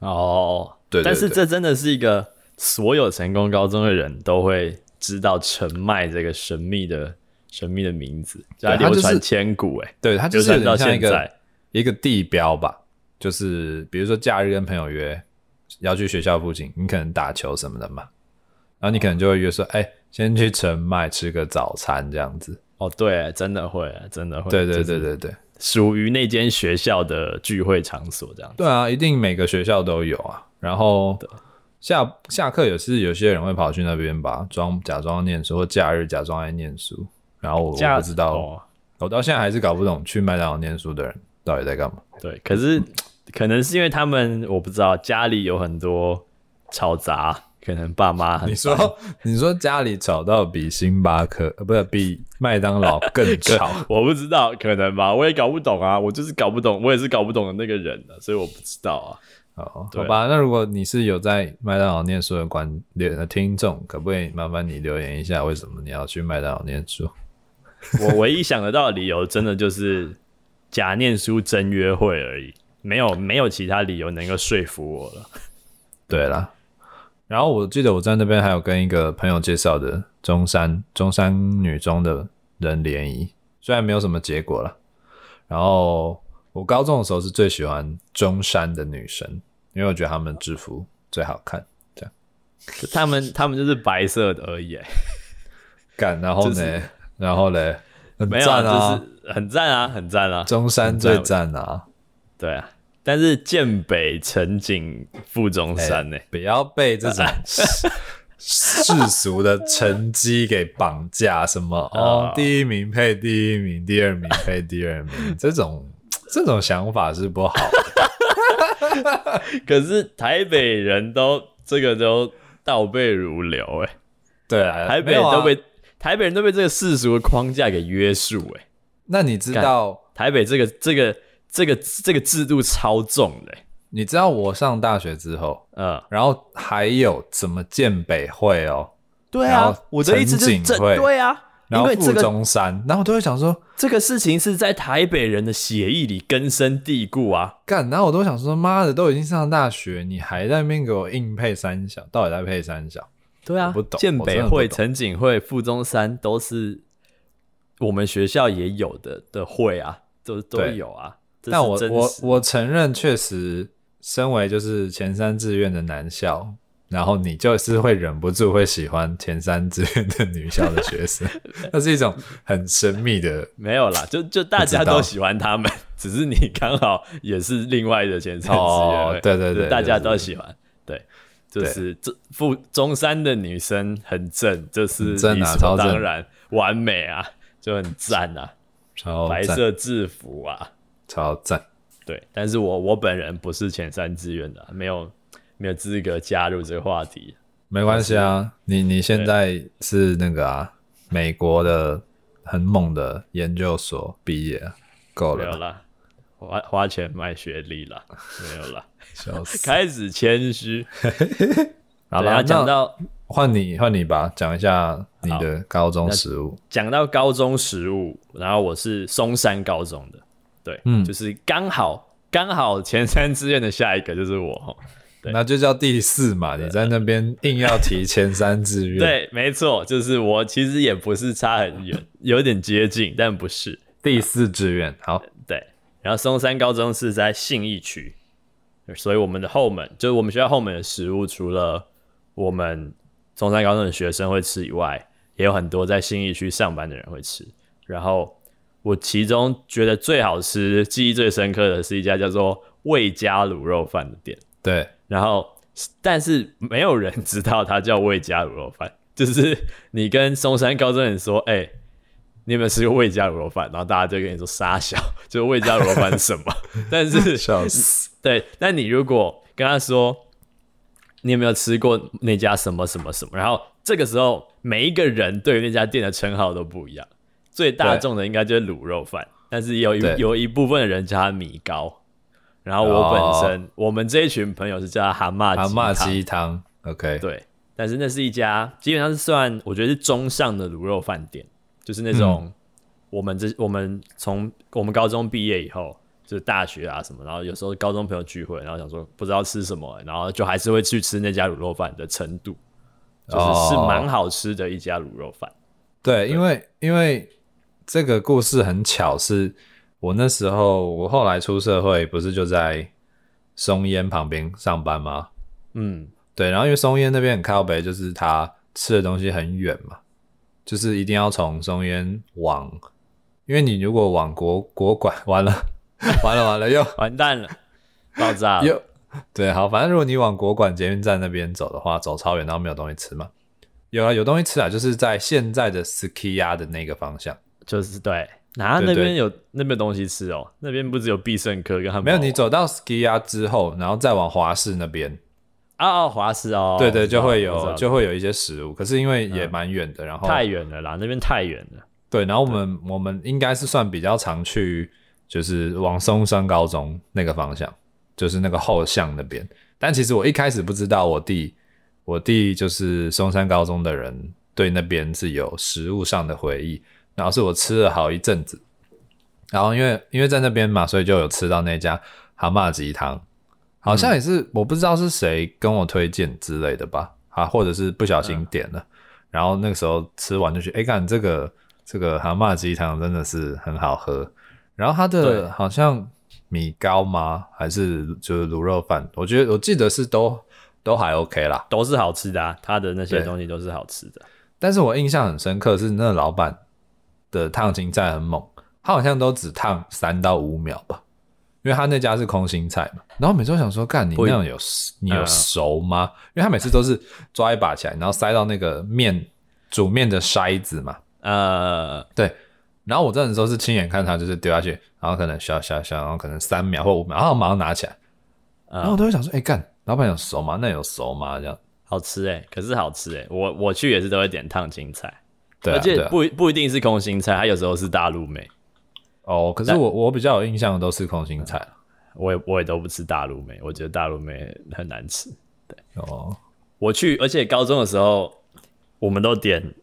S2: 哦。对，对，对，但是这真的是一个所有成功高中的人都会知道陈迈这个神秘的。神秘的名字，流传千古哎，
S1: 对，它就是到像一个一个地标吧，就是比如说假日跟朋友约要去学校附近，你可能打球什么的嘛，然后你可能就会约说，哎、欸，先去陈迈吃个早餐这样子。
S2: 哦，对，真的会，真的会，
S1: 对对对对对，
S2: 属于那间学校的聚会场所这样子。
S1: 对啊，一定每个学校都有啊。然后下下课也是有些人会跑去那边吧，装假装念书，或假日假装爱念书。然后我不知道，哦、我到现在还是搞不懂去麦当劳念书的人到底在干嘛。
S2: 对，可是可能是因为他们我不知道家里有很多吵杂，可能爸妈很。
S1: 你说你说家里吵到比星巴克呃不是比麦当劳更 吵，
S2: 我不知道可能吧，我也搞不懂啊，我就是搞不懂，我也是搞不懂的那个人的，所以我不知道啊。
S1: 哦，好吧，那如果你是有在麦当劳念书的观的听众，可不可以麻烦你留言一下，为什么你要去麦当劳念书？
S2: 我唯一想得到的理由，真的就是假念书真约会而已，没有没有其他理由能够说服我了。
S1: 对啦，然后我记得我在那边还有跟一个朋友介绍的中山中山女中的人联谊，虽然没有什么结果了。然后我高中的时候是最喜欢中山的女生，因为我觉得她们制服最好看。这样，
S2: 他们他们就是白色的而已。
S1: 干，然后呢？就是然后嘞，很赞啊，
S2: 没有啊，就是很赞啊，很赞啊，
S1: 中山最赞啊，
S2: 对啊，但是建北、成景、副中山呢、欸？
S1: 不要被这种 世俗的成绩给绑架，什么哦，第一名配第一名，第二名配第二名，这种这种想法是不好的。
S2: 可是台北人都这个都倒背如流哎、欸，
S1: 对啊，
S2: 台北都被、啊、台北人都被这个世俗的框架给约束哎、欸。
S1: 那你知道
S2: 台北这个这个？这个这个制度超重的，
S1: 你知道我上大学之后，嗯，然后还有怎么建北会哦？
S2: 对啊，我的意思就是这对啊，
S1: 然后附中山，然后我都会想说，
S2: 这个事情是在台北人的血液里根深蒂固啊。
S1: 干，然后我都想说，妈的，都已经上大学，你还在那边给我硬配三小，到底在配三小？
S2: 对啊，不懂。建北会、陈景会、附中山都是我们学校也有的的会啊，都都有啊。
S1: 但我我我承认，确实，身为就是前三志愿的男校，然后你就是会忍不住会喜欢前三志愿的女校的学生，那是一种很神秘的。
S2: 没有啦，就就大家都喜欢他们，只是你刚好也是另外的前三志愿。
S1: 哦，对对对，
S2: 大家都喜欢。对，就是这附中山的女生很正，就是理所当然完美啊，就很赞啊，白色制服啊。
S1: 超赞，
S2: 对，但是我我本人不是前三志愿的，没有没有资格加入这个话题。
S1: 没关系啊，你你现在是那个啊，美国的很猛的研究所毕业，够了，
S2: 没有啦，花花钱买学历了，没有啦，
S1: 笑死，
S2: 开始谦虚。
S1: 好了，讲到换你换你吧，讲一下你的高中食物。
S2: 讲到高中食物，然后我是松山高中的。对，嗯，就是刚好刚好前三志愿的下一个就是我，对，
S1: 那就叫第四嘛。你在那边硬要提前三志愿，
S2: 对，没错，就是我其实也不是差很远，有点接近，但不是
S1: 第四志愿。好，
S2: 对，然后松山高中是在信义区，所以我们的后门就是我们学校后门的食物，除了我们松山高中的学生会吃以外，也有很多在信义区上班的人会吃，然后。我其中觉得最好吃、记忆最深刻的是一家叫做魏家卤肉饭的店。
S1: 对，
S2: 然后但是没有人知道它叫魏家卤肉饭。就是你跟松山高中人说：“哎、欸，你有没有吃过魏家卤肉饭？”然后大家就跟你说：“傻小，就是魏家卤肉饭是什么？” 但是
S1: 笑死。
S2: 对，但你如果跟他说你有没有吃过那家什么什么什么，然后这个时候每一个人对于那家店的称号都不一样。最大众的应该就是卤肉饭，但是有一有一部分的人叫它米糕，然后我本身、哦、我们这一群朋友是叫它蛤蟆
S1: 蛤蟆鸡汤，OK，
S2: 对，但是那是一家基本上是算我觉得是中上的卤肉饭店，就是那种我们这、嗯、我们从我们高中毕业以后就是大学啊什么，然后有时候高中朋友聚会，然后想说不知道吃什么，然后就还是会去吃那家卤肉饭的程度，就是是蛮好吃的一家卤肉饭、哦。
S1: 对，因为因为。这个故事很巧，是我那时候，我后来出社会，不是就在松烟旁边上班吗？嗯，对。然后因为松烟那边很靠北，就是他吃的东西很远嘛，就是一定要从松烟往，因为你如果往国国馆，完了，完了，完了，又
S2: 完蛋了，爆炸了。
S1: 又对，好，反正如果你往国馆捷运站那边走的话，走超远，然后没有东西吃嘛。有啊，有东西吃啊，就是在现在的 Skiya 的那个方向。
S2: 就是对，然后那边有那边东西吃哦，那边不只有必胜客跟他们
S1: 没有，你走到 Skiya 之后，然后再往华氏那边
S2: 啊，华视哦，
S1: 对对，就会有就会有一些食物，可是因为也蛮远的，嗯、然后
S2: 太远了啦，那边太远了。
S1: 对，然后我们我们应该是算比较常去，就是往松山高中那个方向，就是那个后巷那边。但其实我一开始不知道，我弟我弟就是松山高中的人，对那边是有食物上的回忆。然后是我吃了好一阵子，然后因为因为在那边嘛，所以就有吃到那家蛤蟆鸡汤，好像也是、嗯、我不知道是谁跟我推荐之类的吧，啊，或者是不小心点了，嗯、然后那个时候吃完就去，哎，看这个这个蛤蟆鸡汤真的是很好喝，然后它的好像米糕吗？还是就是卤肉饭？我觉得我记得是都都还 OK 啦，
S2: 都是好吃的啊，它的那些东西都是好吃的。
S1: 但是我印象很深刻是那老板的烫青菜很猛，他好像都只烫三到五秒吧，因因为他那家是空心菜嘛。然后每次都想说，干你那样有你有熟吗？因为他每次都是抓一把起来，然后塞到那个面煮面的筛子嘛。呃，对。然后我这种时候是亲眼看他就是丢下去，然后可能小小小，然后可能三秒或五秒，然后马上拿起来。然后我都会想说，哎干，老板有熟吗？那有熟吗？这样
S2: 好吃哎，可是好吃哎。我我去也是都会点烫青菜。对、啊，而且不不一定是空心菜，它有时候是大陆梅。
S1: 哦，可是我我比较有印象的都是空心菜，
S2: 我也我也都不吃大陆梅，我觉得大陆梅很难吃。对，
S1: 哦，
S2: 我去，而且高中的时候我们都点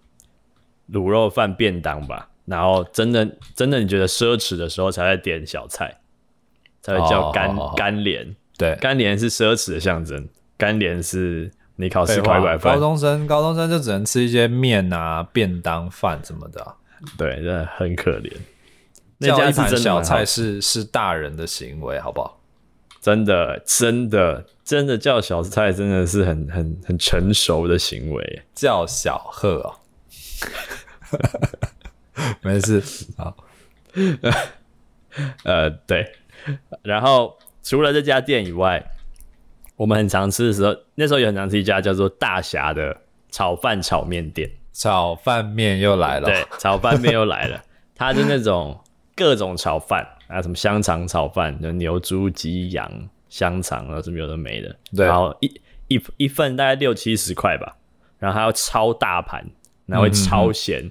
S2: 卤肉饭便当吧，然后真的真的你觉得奢侈的时候才会点小菜，才会叫干干莲。对，干莲是奢侈的象征，干莲是。你考试快快
S1: 高中生，高中生就只能吃一些面啊、便当饭什么的、啊，
S2: 对，真的很可怜。
S1: 那家是小菜是是大人的行为，好不好？
S2: 真的，真的，真的叫小菜，真的是很很很成熟的行为。
S1: 叫小贺哦，没事，好。
S2: 呃，对。然后除了这家店以外。我们很常吃的时候，那时候也很常吃一家叫做大侠的炒饭炒面店。
S1: 炒饭面又来了，
S2: 对，炒饭面又来了。它是那种各种炒饭啊，什么香肠炒饭，就牛、猪、鸡、羊、香肠啊，什么有的没的。对，然后一一一份大概六七十块吧，然后还要超大盘，然后会超咸，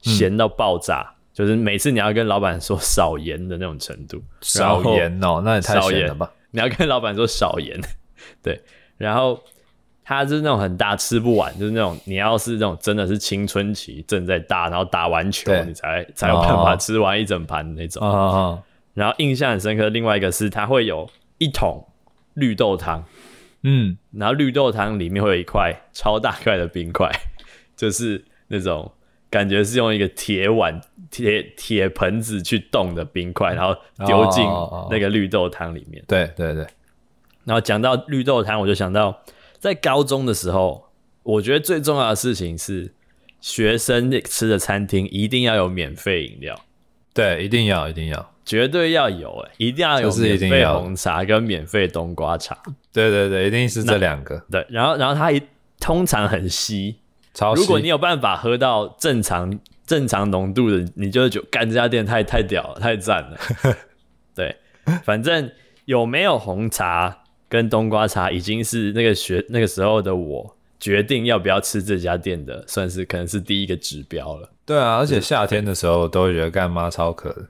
S2: 咸、嗯、到爆炸、嗯，就是每次你要跟老板说少盐的那种程度。
S1: 少盐哦，那也太咸了吧？
S2: 你要跟老板说少盐。对，然后它是那种很大吃不完，就是那种你要是那种真的是青春期正在大，然后打完球你才才有办法吃完一整盘的那种。然后印象很深刻，另外一个是它会有一桶绿豆汤，嗯，然后绿豆汤里面会有一块超大块的冰块，就是那种感觉是用一个铁碗、铁铁盆子去冻的冰块，然后丢进那个绿豆汤里面。
S1: 对对对。
S2: 然后讲到绿豆汤，我就想到在高中的时候，我觉得最重要的事情是学生吃的餐厅一定要有免费饮料。
S1: 对，一定要，一定要，
S2: 绝对要有，哎，一定要有免费红茶跟免费冬瓜茶。
S1: 对对对，一定是这两个。
S2: 对，然后然后它一通常很稀，
S1: 超稀。
S2: 如果你有办法喝到正常正常浓度的，你就觉得干这家店太太屌了，太赞了。对，反正有没有红茶跟冬瓜茶已经是那个学那个时候的我决定要不要吃这家店的，算是可能是第一个指标了。
S1: 对啊，而且夏天的时候都会觉得干妈超渴的。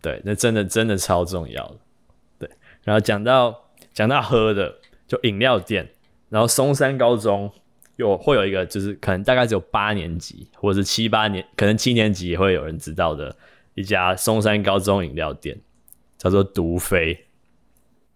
S2: 对，那真的真的超重要的。对，然后讲到讲到喝的，就饮料店。然后松山高中有会有一个，就是可能大概只有八年级或者是七八年，可能七年级也会有人知道的一家松山高中饮料店，叫做毒飞。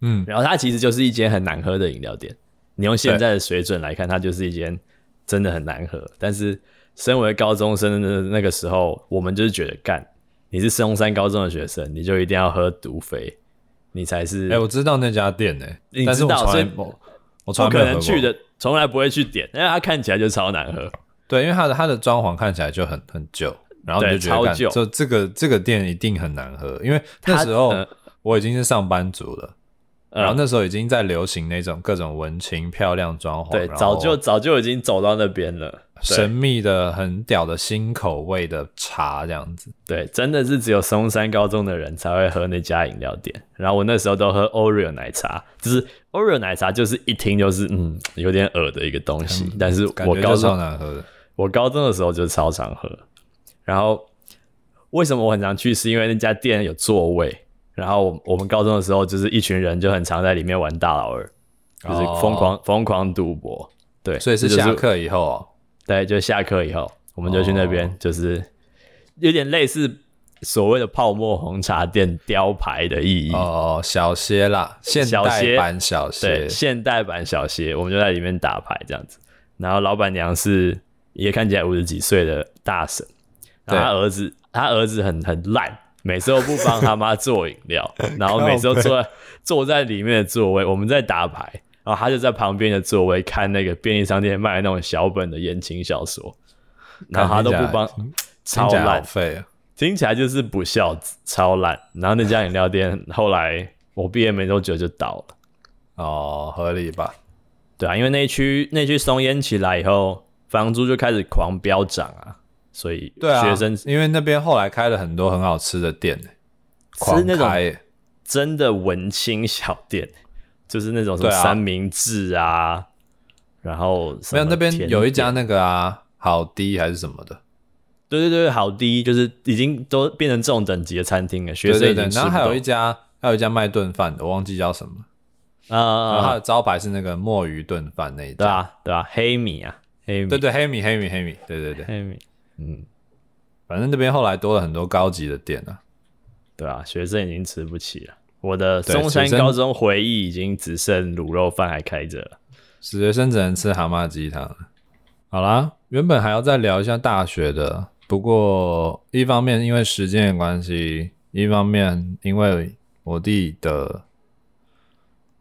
S2: 嗯，然后它其实就是一间很难喝的饮料店。你用现在的水准来看，它就是一间真的很难喝。但是，身为高中生的那个时候，我们就是觉得，干，你是松山高中的学生，你就一定要喝毒肥，你才是。哎、
S1: 欸，我知道那家店呢、欸，
S2: 你知道，所以
S1: 我
S2: 可能去的，从来不会去点，因为它看起来就超难喝。
S1: 对，因为它的它的装潢看起来就很很旧，然后你就觉得超旧，就这个这个店一定很难喝，因为那时候我已经是上班族了。然后那时候已经在流行那种各种文青漂亮装潢，
S2: 对，早就早就已经走到那边了。
S1: 神秘的、很屌的新口味的茶这样子，
S2: 对，真的是只有松山高中的人才会喝那家饮料店。然后我那时候都喝 Oreo 奶茶，就是 Oreo 奶茶，就是一听就是嗯有点恶的一个东西。嗯、但是我高中
S1: 难喝的，
S2: 我高中的时候就超常喝。然后为什么我很常去？是因为那家店有座位。然后我我们高中的时候，就是一群人就很常在里面玩大老二，就是疯狂、哦、疯狂赌博。对，
S1: 所以是下课以后哦。
S2: 对，就下课以后，我们就去那边，就是有点类似所谓的泡沫红茶店雕牌的意义
S1: 哦，小歇啦，现代版小歇，
S2: 对，现代版小歇，我们就在里面打牌这样子。然后老板娘是也看起来五十几岁的大婶，然后他儿子，他儿子很很烂。每次都不帮他妈做饮料，然后每次都坐在坐在里面的座位，我们在打牌，然后他就在旁边的座位看那个便利商店卖的那种小本的言情小说，然后他都不帮，超浪费啊！听起来就是不孝子，超烂。然后那家饮料店后来我毕业没多久就倒了。
S1: 哦，合理吧？
S2: 对啊，因为那区那区松烟起来以后，房租就开始狂飙涨啊，所以学生、
S1: 啊、因为那边后来开了很多很好吃的店，
S2: 是那种真的文青小店，就是那种什么三明治啊，啊然后
S1: 没有那边有一家那个啊，好低还是什么的，
S2: 对对对，好低就是已经都变成这种等级的餐厅了，学生
S1: 然后还有一家还有一家卖炖饭的，我忘记叫什么。啊、uh，然后它的招牌是那个墨鱼炖饭那一家，
S2: 对啊，对啊，黑米啊，黑米，
S1: 对对，黑米，黑米，黑米，对对对，
S2: 黑米，嗯，
S1: 反正那边后来多了很多高级的店啊，
S2: 对啊，学生已经吃不起了，我的中山高中回忆已经只剩卤肉饭还开着了，
S1: 学生只能吃蛤蟆鸡汤。好啦，原本还要再聊一下大学的，不过一方面因为时间的关系，一方面因为我弟的。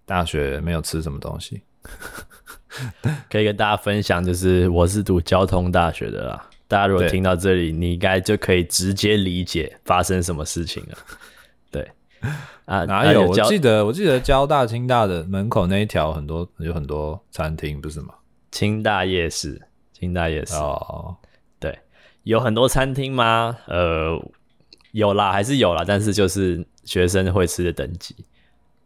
S1: 大学没有吃什么东西，
S2: 可以跟大家分享，就是我是读交通大学的啦。大家如果听到这里，你应该就可以直接理解发生什么事情了。对啊，
S1: 哪有？我记得我记得交大、清大的门口那一条很多有很多餐厅，不是吗？
S2: 清大夜市，清大夜市
S1: 哦，
S2: 对，有很多餐厅吗？呃，有啦，还是有啦，但是就是学生会吃的等级。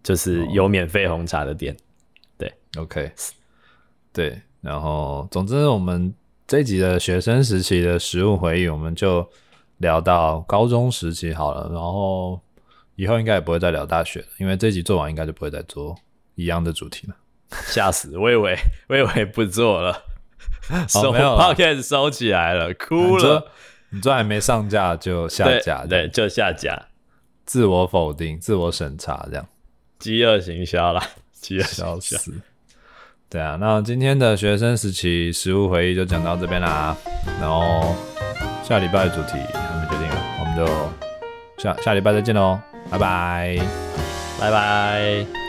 S2: 就是有免费红茶的店，对
S1: ，OK，对，然后总之我们这集的学生时期的食物回忆，我们就聊到高中时期好了，然后以后应该也不会再聊大学了，因为这集做完应该就不会再做一样的主题了。
S2: 吓死，我以为我以为不做了，收 Podcast 收起来了，哭了，
S1: 你这还没上架就下架，
S2: 对，对，就下架，
S1: 自我否定，自我审查这样。
S2: 饥饿行销啦，饥饿行销。
S1: 对啊，那今天的学生时期食物回忆就讲到这边啦。然后下礼拜的主题还没决定了，我们就下下礼拜再见喽，拜拜，
S2: 拜拜。